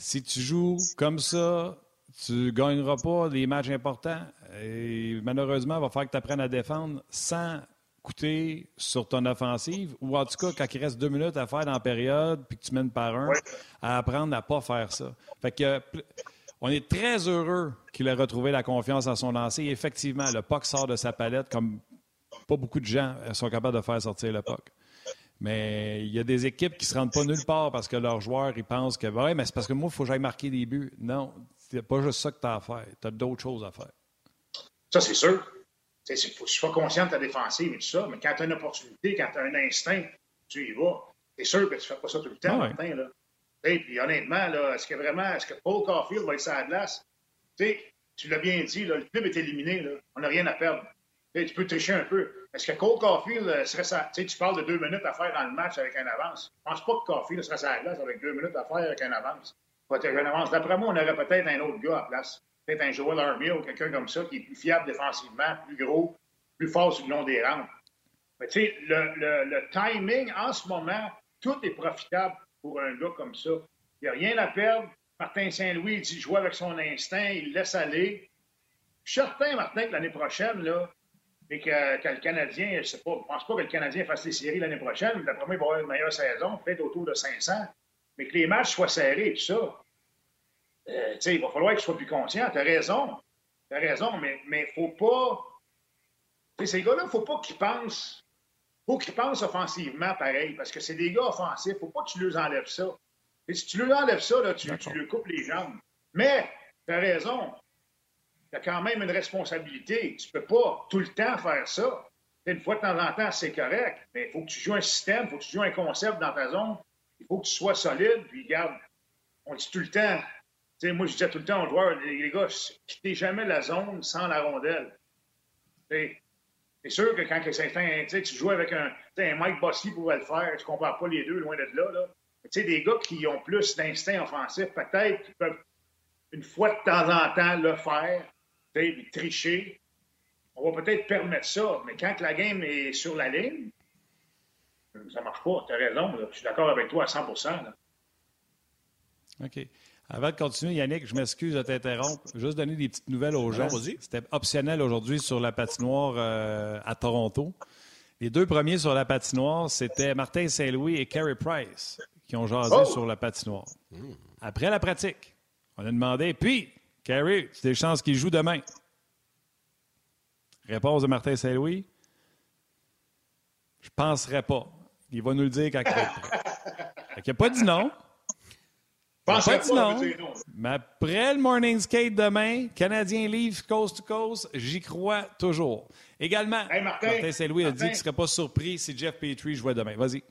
si tu joues comme ça, tu ne gagneras pas les matchs importants. Et malheureusement, il va falloir que tu apprennes à défendre sans coûter sur ton offensive, ou en tout cas, quand il reste deux minutes à faire dans la période, puis que tu mènes par un, à apprendre à ne pas faire ça. Fait que on est très heureux qu'il ait retrouvé la confiance en son lancer. effectivement, le puck sort de sa palette comme pas beaucoup de gens sont capables de faire sortir le puck. Mais il y a des équipes qui ne se rendent pas nulle part parce que leurs joueurs ils pensent que ouais, mais c'est parce que moi, il faut que j'aille marquer des buts. Non, c'est pas juste ça que tu as à faire. Tu as d'autres choses à faire.
Ça, c'est sûr. Il faut que tu sois conscient de ta défensive et tout ça, mais quand tu as une opportunité, quand tu as un instinct, tu y vas. C'est sûr que tu ne fais pas ça tout le temps. Là. Et puis honnêtement, est-ce que vraiment, est-ce que Paul Caulfield va être sur la glace? tu l'as bien dit, le club est éliminé, là. on n'a rien à perdre. tu peux tricher un peu. Est-ce que Cole Caulfield euh, serait ça? Tu parles de deux minutes à faire dans le match avec un avance. Je pense pas que Caulfield serait la glace avec deux minutes à faire avec un avance. avance. D'après moi, on aurait peut-être un autre gars à place. Peut-être un Joel Armia ou quelqu'un comme ça qui est plus fiable défensivement, plus gros, plus fort sur le long des rampes. Mais tu sais, le, timing en ce moment, tout est profitable pour un gars comme ça. Il n'y a rien à perdre. Martin Saint-Louis, il dit joue avec son instinct, il laisse aller. Je suis certain, Martin, que l'année prochaine, là, et que, le Canadien, je ne sais pas, je pense pas que le Canadien fasse les séries l'année prochaine, mais d'après moi, il va avoir une meilleure saison, peut-être autour de 500, mais que les matchs soient serrés et tout ça. Euh, il va falloir qu'il soit plus conscient. Tu as raison. Tu as raison, mais il ne faut pas. ces gars-là, il ne faut pas qu'ils pensent. faut qu'ils pensent offensivement pareil, parce que c'est des gars offensifs. Il ne faut pas que tu leur enlèves ça. Et si tu leur enlèves ça, là, tu, tu lui coupes les jambes. Mais, tu as raison. Tu as quand même une responsabilité. Tu ne peux pas tout le temps faire ça. Une fois de temps en temps, c'est correct, mais il faut que tu joues un système, il faut que tu joues un concept dans ta zone. Il faut que tu sois solide. Puis, regarde, on dit tout le temps, moi, je disais tout le temps aux joueurs, les, gars, quittez jamais la zone sans la rondelle. C'est sûr que quand tu joues avec un, Mike Bossy pourrait le faire, tu ne compares pas les deux loin d'être là. là. sais, des gars qui ont plus d'instinct offensif, peut-être qu'ils peuvent une fois de temps en temps le faire, tricher. On va peut-être permettre ça, mais quand la game est sur la ligne, ça ne marche pas. Tu as raison. Je suis d'accord avec toi à 100%
OK. Avant de continuer, Yannick, je m'excuse de t'interrompre. Juste donner des petites nouvelles aux gens. C'était optionnel aujourd'hui sur la patinoire euh, à Toronto. Les deux premiers sur la patinoire, c'était Martin Saint-Louis et Carey Price qui ont jasé oh! sur la patinoire. Après la pratique, on a demandé Puis, Carey, c'est des chances qu'il joue demain. Réponse de Martin Saint-Louis Je ne penserais pas. Il va nous le dire quand il va être prêt. Il n'a pas dit non. Pas dit non. Mais après le morning skate demain, Canadien livre coast to coast, j'y crois toujours. Également, Martin, Saint-Louis a dit qu'il ne serait pas surpris si Jeff Petrie jouait demain. Vas-y.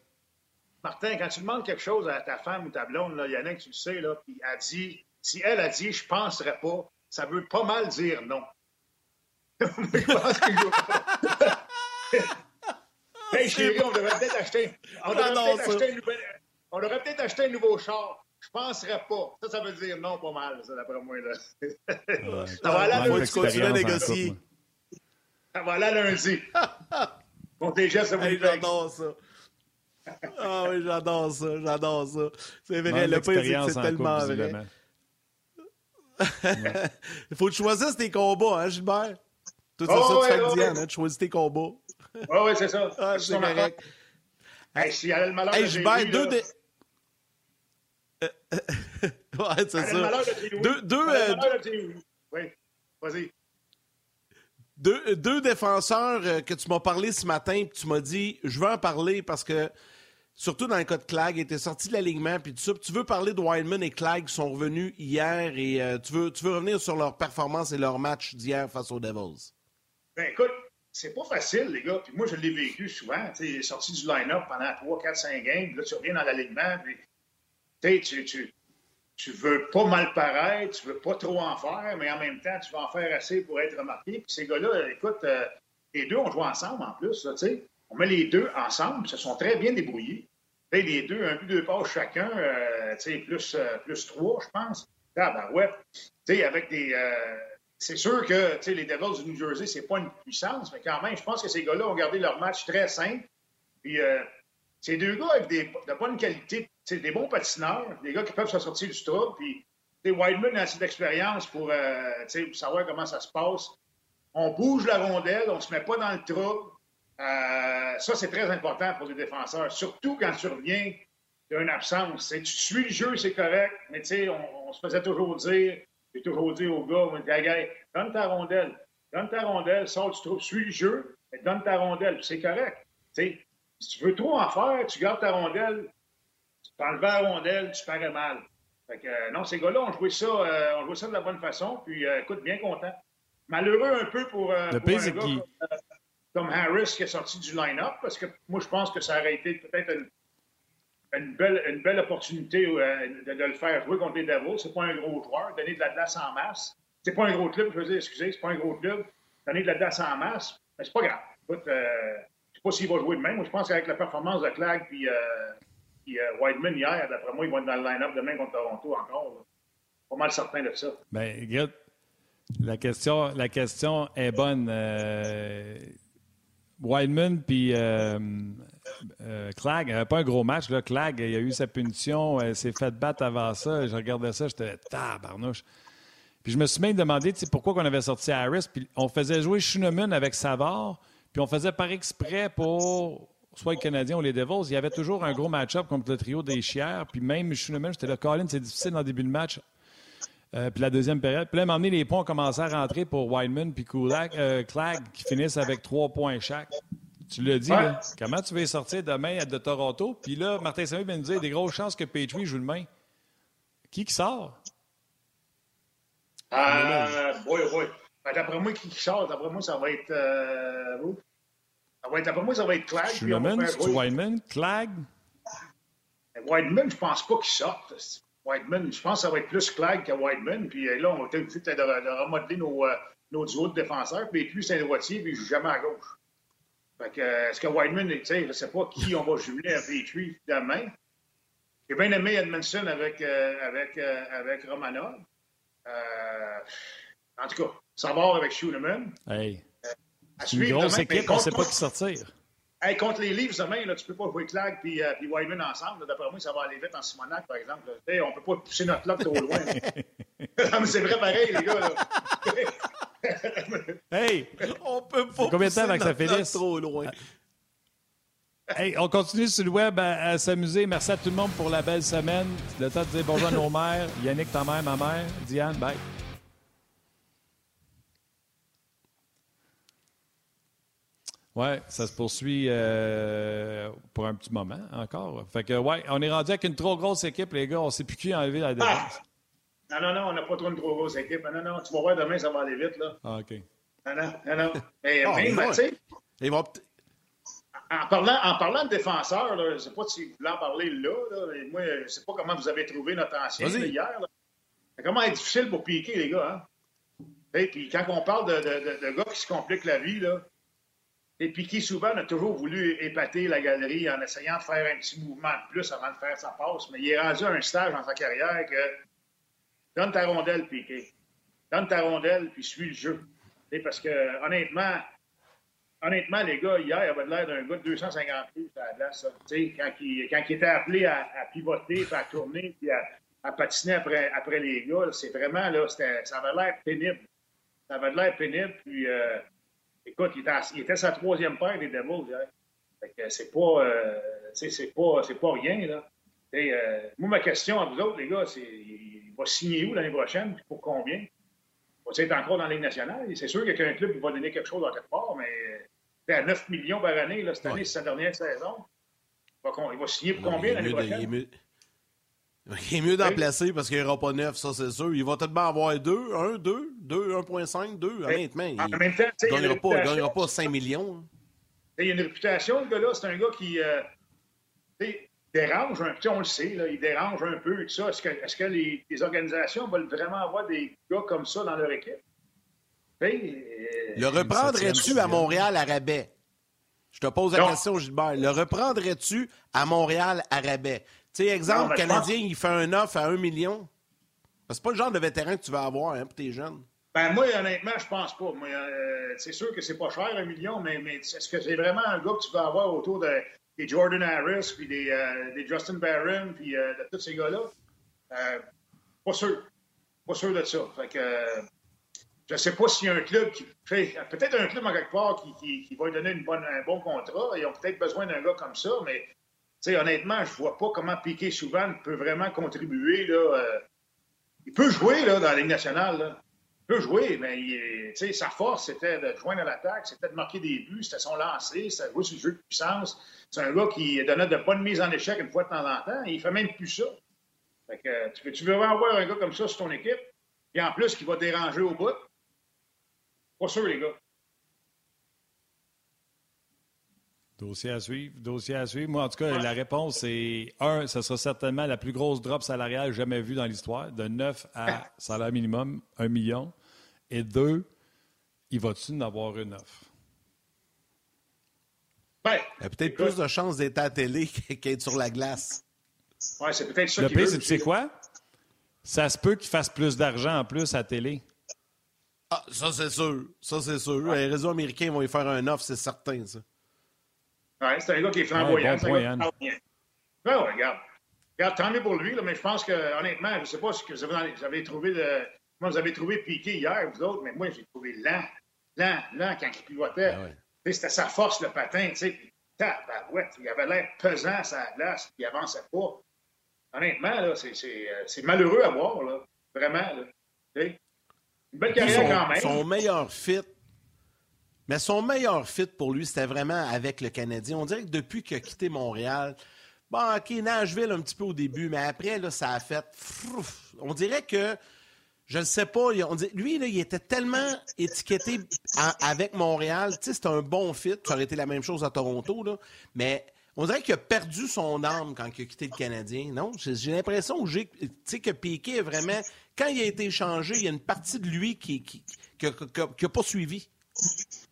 Martin, quand tu demandes quelque chose à ta femme ou ta blonde, là, Yannick, tu le sais, là, puis elle dit, si elle a dit je ne penserais pas, ça veut pas mal dire non. je pense que Hey chérie, on devrait peut-être acheter, on devrait peut-être acheter, une on devrait peut-être acheter un nouveau char. Je penserais pas. Ça, ça veut dire non, pas mal, ça, d'après moi. Là. ça va aller lundi.
Tu continues à négocier.
Ça va aller lundi. Bon, déjà, ça
hey, J'adore ça. Ah oui, j'adore ça, j'adore ça. C'est vrai, le pire, c'est tellement vrai. Il faut que tu choisisses tes combats, hein, Gilbert? Tout ça, oh, ça, tu fais ouais, Diane, hein, tu choisis tes combats.
Oui, oui, c'est ça.
Ah, c'est correct.
Hey, si elle a le malheur hey, de
je baille deux des... ouais, c'est ça. Deux, deux, euh,
Oui, vas-y.
Deux, deux, défenseurs euh, que tu m'as parlé ce matin, puis tu m'as dit, je veux en parler parce que, surtout dans le cas de Clag, était sorti de l'alignement, puis tout ça. tu veux parler de Wildman et Clag qui sont revenus hier et euh, tu, veux, tu veux revenir sur leur performance et leur match d'hier face aux Devils?
Ben écoute, c'est pas facile, les gars. Puis moi, je l'ai vécu souvent. Tu sais, sorti du line-up pendant 3, 4, 5 games, là, tu reviens dans l'alignement, puis tu, tu, tu veux pas mal paraître, tu veux pas trop en faire, mais en même temps, tu vas en faire assez pour être remarqué. Puis ces gars-là, écoute, euh, les deux ont joué ensemble en plus. Là, on met les deux ensemble, ils se sont très bien débrouillés. les deux, un but, deux passes chacun, euh, plus, euh, plus trois, je pense. Ah, ben ouais. avec des. c'est sûr que les Devils du New Jersey, c'est pas une puissance, mais quand même, je pense que ces gars-là ont gardé leur match très simple. Puis ces deux gars avec des, de bonne qualité des bons patineurs, des gars qui peuvent se sortir du trouble. Puis, Whiteman a assez d'expérience pour, euh, savoir comment ça se passe. On bouge la rondelle, on ne se met pas dans le trouble. Euh, ça, c'est très important pour les défenseurs, surtout quand tu reviens d'une absence. tu suis le jeu, c'est correct, mais on, on se faisait toujours dire, j'ai toujours dit aux gars, on dit, donne ta rondelle, donne ta rondelle, sors du trouble, suis le jeu, mais donne ta rondelle, c'est correct. si tu veux trop en faire, tu gardes ta rondelle, T'enlevais la rondelle, tu parais mal. Fait que, euh, non, ces gars-là ont joué ça, euh, ont joué ça de la bonne façon. Puis, écoute, bien content. Malheureux un peu pour, pour un gars comme, Harris qui est sorti du line-up, parce que moi, je pense que ça aurait été peut-être une, belle, une belle opportunité de, le faire jouer contre les Devils. C'est pas un gros joueur. Donner de la glace en masse. C'est pas un gros club, je veux dire, excusez, c'est pas un gros club. Donner de la glace en masse, mais c'est pas grave. Écoute, je sais pas s'il va jouer de même. Moi, je pense qu'avec la performance de Clag puis puis euh, Whiteman, hier, d'après moi, ils vont être dans le line-up demain contre Toronto encore. Pas mal certain de ça.
Bien, regarde, la question, la question est bonne. Euh, Whiteman puis euh, euh Clag, pas un gros match. Là. Clag, il a eu sa punition, il s'est fait battre avant ça. Je regardais ça, j'étais tabarnouche. Puis je me suis même demandé pourquoi on avait sorti Harris. Puis on faisait jouer Schunemann avec Savard, puis on faisait par exprès pour soit les Canadiens ou les Devils, il y avait toujours un gros match-up contre le trio des Chières. Puis même Schunemann, j'étais là, Colin, c'est difficile le début du match. Euh, puis la deuxième période. Puis là, à les points ont commencé à rentrer pour Wideman puis Kulak, euh, Clag qui finissent avec trois points chaque. Tu l'as dit, là. Comment tu vas sortir demain de Toronto? Puis là, Martin Samuel vient nous dire des grosses chances que Petrie joue demain. Qui qui sort?
Euh, oui, oui. Ben, d'après moi, qui sort? D'après moi, ça va être. Euh, ça va être, après moi, ça va être Clag.
Schumann, c'est Whiteman, Clag?
Whiteman, je pense pas qu'il sorte. Whiteman, je pense que ça va être plus Clag que Whiteman. Puis euh, là, on va peut-être de, de, remodeler nos, euh, nos duos de défenseurs. Puis lui, c'est un droitier, puis il joue jamais à gauche. Fait que, euh, est-ce que Whiteman, tu sais, je sais pas qui on va jumeler avec lui demain. J'ai bien aimé Edmondson avec, avec, avec Romanov. en tout cas, savoir avec Schumann.
Hey. C'est une grosse équipe, on ne sait pas qui sortir.
Hey, contre les Leafs demain, là, tu ne peux pas jouer Clag et euh, Wyman ensemble. D'après moi, ça va aller vite en Simonac, par exemple. Hey, on ne peut pas pousser notre lock trop loin. mais c'est vrai pareil, les gars.
hey!
On peut pas
combien de temps avec ça finisse?
trop loin?
Hey, on continue sur le web à, s'amuser. Merci à tout le monde pour la belle semaine. Le temps de dire bonjour à nos mères. Yannick, ta mère, ma mère. Diane, bye. Oui, ça se poursuit euh, pour un petit moment encore. Fait que, ouais, on est rendu avec une trop grosse équipe, les gars. On ne sait plus qui enlever la défense.
Ah! Non, non, non, on n'a pas trop une trop grosse équipe. Non, non, tu vas voir demain, ça va aller vite, là.
Ah, OK.
Non, non. Mais oh, même, tu sais. En parlant, en parlant de défenseurs, là, je ne sais pas si vous voulez en parler là, là moi, je ne sais pas comment vous avez trouvé notre ancien hier. Là. Comment est difficile pour piquer, les gars. Hein? Et puis quand on parle de, de, de, gars qui se compliquent la vie, là, et puis qui souvent a toujours voulu épater la galerie en essayant de faire un petit mouvement de plus avant de faire sa passe, mais il est rendu à un stage dans sa carrière que donne ta rondelle, Piqué. Donne ta rondelle, puis suis le jeu. Parce que, honnêtement, honnêtement, les gars, hier, il avait l'air d'un gars de 250 plus à la. Quand, il, quand il était appelé à, pivoter, puis à tourner, puis à, patiner après, après les gars, c'est vraiment, là, ça avait l'air pénible. Ça avait l'air pénible, puis... Euh, écoute, il était, il était sa troisième paire des Devils hier. Fait que c'est pas, euh, c'est pas, c'est pas rien, là. Et, euh, moi, ma question à vous autres, les gars, c'est il va signer où l'année prochaine, puis pour combien? Va-t-il être encore dans la Ligue nationale? C'est sûr qu'il y a un club qui va donner quelque chose dans quelque part, mais à 9 millions par année, là, cette année, c'est sa dernière saison. Il va, il va signer pour combien l'année prochaine?
Il, est mieux, d'en placer parce qu'il n'y aura pas neuf, ça c'est sûr. Il va tout même avoir 2, 1, 2, 2, 1.5, 2, honnêtement. Il ne gagnera, gagnera, pas 5 millions. Hein.
Il y a une réputation, le gars-là. C'est un gars qui euh, dérange un peu, on le sait, là, il dérange un peu. Est-ce que, est que les, les, organisations veulent vraiment avoir des gars comme ça dans leur équipe?
Euh, le reprendrais-tu à Montréal à rabais? Je te pose la question, Gilbert. Le reprendrais-tu à Montréal à rabais? Tu sais, exemple, le Canadien, il fait un offre à 1 million. C'est pas le genre de vétéran que tu vas avoir hein, pour tes jeunes.
Ben, moi, honnêtement, je pense pas. Euh, c'est sûr que c'est pas cher, un million, mais, mais est-ce que c'est vraiment un gars que tu vas avoir autour de, des Jordan Harris, puis des, euh, des Justin Barron, puis euh, de tous ces gars-là? pas sûr. Pas sûr de ça. Fait que, je sais pas s'il y a un club qui fait. Peut-être un club en quelque part qui, qui, va lui donner une bonne, un bon contrat. Ils ont peut-être besoin d'un gars comme ça, mais honnêtement, je vois pas comment Piquet Souban peut vraiment contribuer. Là, il peut jouer là, dans la Ligue nationale. Là peut jouer, mais sa force, c'était de joindre à l'attaque, c'était de marquer des buts, c'était son lancer, c'était jouer sur le jeu de puissance. C'est un gars qui donnait de bonnes mises en échec une fois de temps en temps, et il fait même plus ça. Tu, veux, veux avoir un gars comme ça sur ton équipe, et en plus qui va déranger au bout? Pas sûr, les gars.
Dossier à suivre, dossier à suivre. Moi, en tout cas, la réponse est un, ce sera certainement la plus grosse drop salariale jamais vue dans l'histoire, de 9 à salaire minimum, 1 million. Et deux, il va-tu en avoir une offre?
Ben, il y a peut-être plus de chances d'être à la télé qu'être sur la glace.
Oui, c'est peut-être ça.
Le pire, c'est tu sais quoi? Ça se peut qu'il fasse plus d'argent en plus à la télé.
Ah, ça, c'est sûr. Ça, c'est sûr. Les réseaux américains vont y faire un offre, c'est certain, ça.
Oui, c'est un gars qui est flamboyant. Ouais, bon point, ben, ouais, regarde. Regarde, tant mieux pour lui, là, mais je pense que, honnêtement, je ne sais pas ce que vous avez, vous avez trouvé moi, vous avez trouvé Piqué hier, vous autres, mais moi, j'ai trouvé lent, lent, lent quand il pivotait. Ah c'était sa force, le patin, tu sais. il avait l'air pesant à sa glace, il avançait pas. Honnêtement, là, c'est, euh, c'est, malheureux à voir, là. Vraiment, là. Une belle carrière quand même.
Son meilleur fit, mais son meilleur fit pour lui, c'était vraiment avec le Canadien. On dirait que depuis qu'il a quitté Montréal, bon, OK, Nashville un petit peu au début, mais après, là, ça a fait. On dirait que je ne sais pas. Lui, il était tellement étiqueté avec Montréal. Tu sais, c'était un bon fit. Ça aurait été la même chose à Toronto. Mais on dirait qu'il a perdu son âme quand il a quitté le Canadien. Non, j'ai l'impression que, que Piquet vraiment. Quand il a été échangé, il y a une partie de lui qui n'a qui, pas suivi.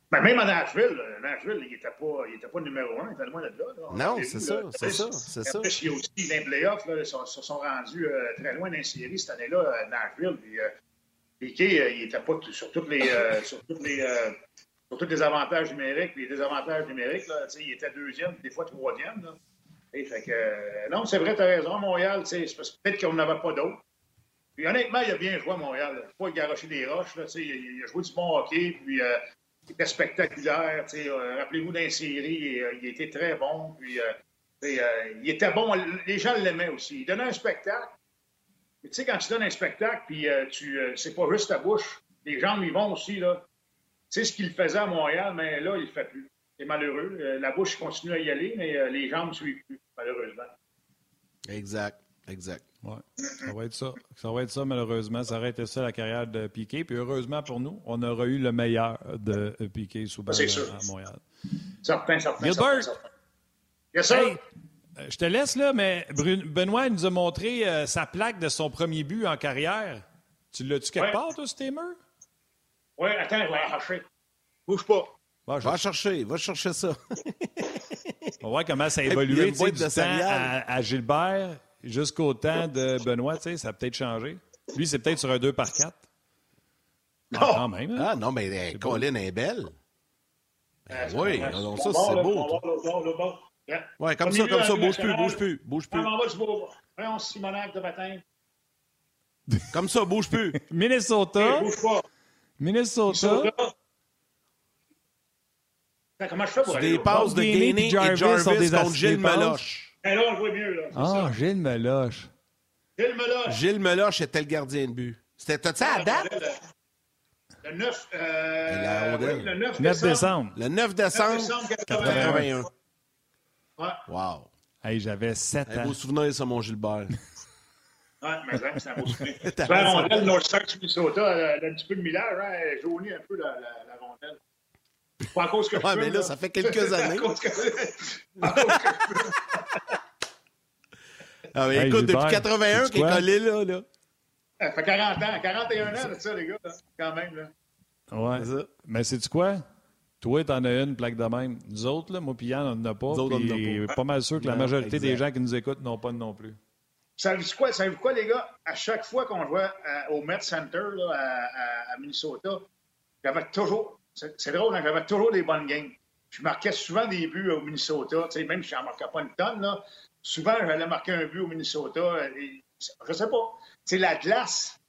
Ben, même à Nashville, Nashville, il n'était pas, pas numéro un, il était loin de là.
Non, c'est ça, c'est ça, c'est ça.
Après, il y a aussi les playoffs, là, se sont, rendus euh, très loin dans série cette année-là, à euh, Nashville. Puis, euh, Piquet, il n'était pas sur toutes les, sur toutes les, sur tous les avantages numériques, les désavantages numériques. Là, il était deuxième, des fois troisième. Là. Et fait que, non, c'est vrai, tu as raison. Montréal, peut-être qu'on n'avait pas d'autres. Puis honnêtement, il a bien joué à Montréal. Il n'a pas garoché des roches. Là, il, il a joué du bon hockey. Puis il était spectaculaire. Euh, rappelez-vous d'un série, euh, il était très bon. Puis, euh, il était bon. Les gens l'aimaient aussi. Il donnait un spectacle. Mais tu sais, quand tu donnes un spectacle, puis tu, c'est pas juste ta bouche. Les gens lui vont aussi. Tu sais ce qu'il faisait à Montréal, mais là, il le fait plus. C'est malheureux. la bouche continue à y aller, mais les jambes ne suivent plus, malheureusement.
Exact. Exact.
Ouais. Ça va être ça. Ça va être ça, malheureusement. Ça aurait été ça la carrière de Piquet. Puis heureusement pour nous, on aura eu le meilleur de Piquet sous à Montréal.
Certain, certain.
Gilbert,
certain.
Euh, je te laisse là, mais Benoît nous a montré euh, sa plaque de son premier but en carrière. Tu l'as-tu quelque part, toi, Steamer?
Oui, attends, je vais la chercher. Bouge pas.
Va, chercher, va chercher ça.
on voit comment ça a évolué du temps à, à Gilbert jusqu'au temps de Benoît, tu sais, ça a peut-être changé. Lui, c'est peut-être sur un 2 par 4.
Ah, non. quand même. Hein? Ah, non, mais euh, Colin est belle. Ben, oui, ça, c'est beau. Oui, comme ça, comme ça, bouge plus, bouge plus, bouge plus.
Voyons, Simonac de matin.
Comme ça, bouge plus.
Minnesota.
bouge pas.
Minnesota.
Comment je fais pour
Des passes de Gainey et Jarvis, Jarvis contre Gilles Meloche.
Eh là, on le voit mieux. Là,
ah, Gilles Meloche.
Gilles Meloche.
Gilles Meloche était le gardien de but. C'était, t'as-tu à date?
Le 9, euh, oui, le 9,
9 décembre.
Le 9 décembre, 9 décembre 81.
Ouais.
Wow.
Hey, j'avais 7 ans.
Un beau souvenir, ça, mon Gilbert.
Ouais, mais c'est un beau souvenir. la rondelle North Minnesota, elle a un petit peu de millage, hein, elle jaunit un peu la, la, la rondelle. Pas à cause que je
Ouais, mais là, ça fait quelques années. à cause que, à cause que ah, mais écoute, depuis 81 qu'il est collé là, là.
Ça fait 40 ans, 41 ans, c'est ça, les gars, quand même. Là.
Ouais. Mais c'est-tu quoi? Toi, t'en as une plaque de même. Nous autres, là, moi puis Yann, on n'en a pas. Nous autres, on n'en a pas. pas mal sûr que la majorité des gens qui nous écoutent n'ont pas non plus.
Savez-vous quoi, savez quoi, les gars? À chaque fois qu'on jouait au Met Center là, à, à, Minnesota, j'avais toujours. C'est drôle, hein, j'avais toujours des bonnes games. Je marquais souvent des buts au Minnesota. Même si je n'en marquais pas une tonne, là, souvent, j'allais marquer un but au Minnesota. Et, je sais pas. C'est la glace.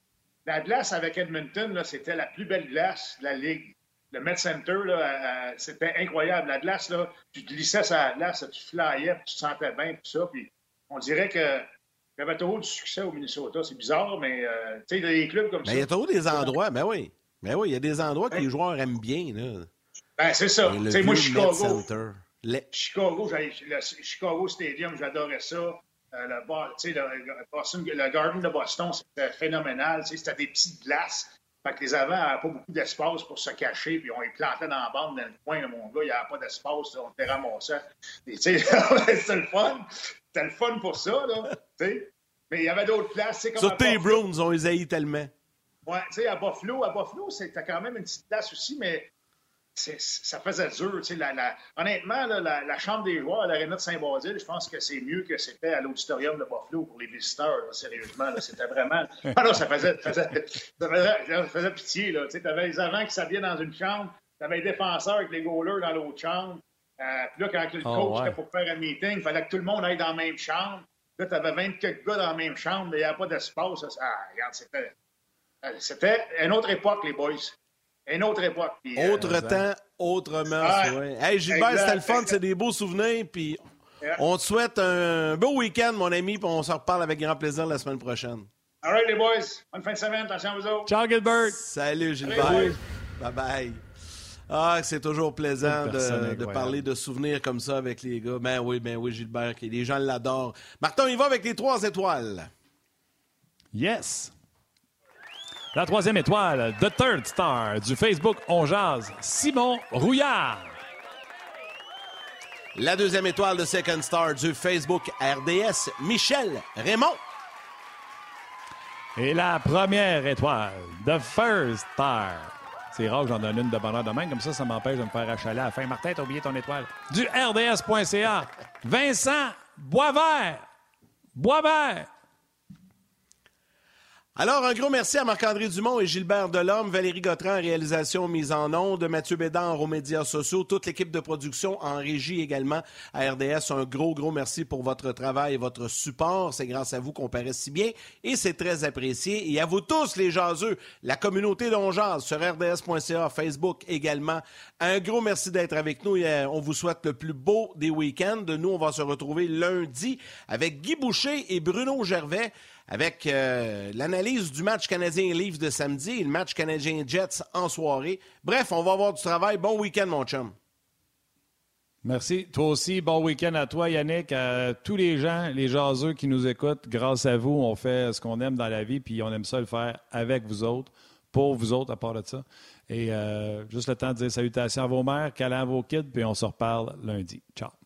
La glace avec Edmonton, c'était la plus belle glace de la Ligue. Le Met Center, c'était incroyable. La glace, là, tu glissais sur la glace, tu flyais, tu te sentais bien, tout ça. Puis on dirait que il y avait trop de succès au Minnesota. C'est bizarre, mais euh, tu sais, des clubs comme
ben,
ça.
Il y a trop des endroits, ben oui. Ben oui, il y a des endroits que les joueurs aiment bien. Là.
Ben, c'est ça. moi, Chicago. Chicago, le Chicago Stadium, j'adorais ça. Euh, le, le, le, Garden de Boston, c'était phénoménal. C'était des petites glaces. Fait que les avants n'avaient pas beaucoup d'espace pour se cacher, puis on les plantait dans la bande dans le coin, mon gars, il n'y avait pas d'espace, on était ramassé. C'était le fun. C'était le fun pour ça, là. Mais il y avait d'autres places. Comme
Sur tes Browns, on les haït tellement.
Ouais, tu sais, à Buffalo, à Buffalo, c'était quand même une petite place aussi, mais ça faisait dur. La, la, honnêtement, là, la, chambre des joueurs à l'Arena de Saint-Basile, je pense que c'est mieux que c'était à l'auditorium de Buffalo pour les visiteurs. sérieusement, c'était vraiment. Ah non, ça faisait, faisait, ça faisait, pitié. Tu avais les avants qui s'habillaient dans une chambre, tu avais les défenseurs avec les goalers dans l'autre chambre. Euh, puis là, quand le oh, coach était pour faire un meeting, il fallait que tout le monde aille dans la même chambre. Là, tu avais 24 gars dans la même chambre, mais il n'y avait pas d'espace. Ah, regarde, c'était. Euh, c'était une autre époque, les boys. Une autre époque.
Euh, autre temps, autrement. Ouais. Hey, Gilbert, c'était le fun, c'est des beaux souvenirs. Puis on te souhaite un beau week-end, mon ami, puis on se reparle avec grand plaisir la semaine prochaine.
All right, les boys. Bonne fin de semaine. Attention à vous autres.
Ciao, Gilbert.
Salut, Gilbert. bye bye. Ah, c'est toujours plaisant de, parler de souvenirs comme ça avec les gars. Ben oui, ben oui, Gilbert, les gens l'adorent. Martin, il va avec les trois étoiles.
Yes. La troisième étoile, The Third Star du Facebook On Jazz, Simon Rouillard.
La deuxième étoile de Second Star du Facebook RDS, Michel Raymond.
Et la première étoile, The First Star. C'est rare que j'en donne une de bonheur de main, comme ça, ça m'empêche de me faire achaler à la fin. Martin, t'as oublié ton étoile. Du RDS.ca, Vincent Boisvert. Boisvert.
Alors, un gros merci à Marc-André Dumont et Gilbert Delorme, Valérie Gautran réalisation mise en onde, Mathieu Bédan aux médias sociaux, toute l'équipe de production en régie également à RDS. Un gros, gros merci pour votre travail et votre support. C'est grâce à vous qu'on paraît si bien et c'est très apprécié. Et à vous tous, les jaseux, la communauté d'Onjaz sur RDS.ca, Facebook également. Un gros merci d'être avec nous et euh, on vous souhaite le plus beau des week-ends. Nous, on va se retrouver lundi avec Guy Boucher et Bruno Gervais avec euh, l'analyse du match canadien Leafs de samedi et le match canadien Jets en soirée. Bref, on va avoir du travail. Bon week-end, mon chum.
Merci. Toi aussi, bon week-end à toi, Yannick, à tous les gens, les jaseux qui nous écoutent. Grâce à vous, on fait ce qu'on aime dans la vie, puis on aime ça le faire avec vous autres, pour vous autres, à part de ça. Et euh, juste le temps de dire salutations à vos mères, câlins à vos kids, puis on se reparle lundi. Ciao.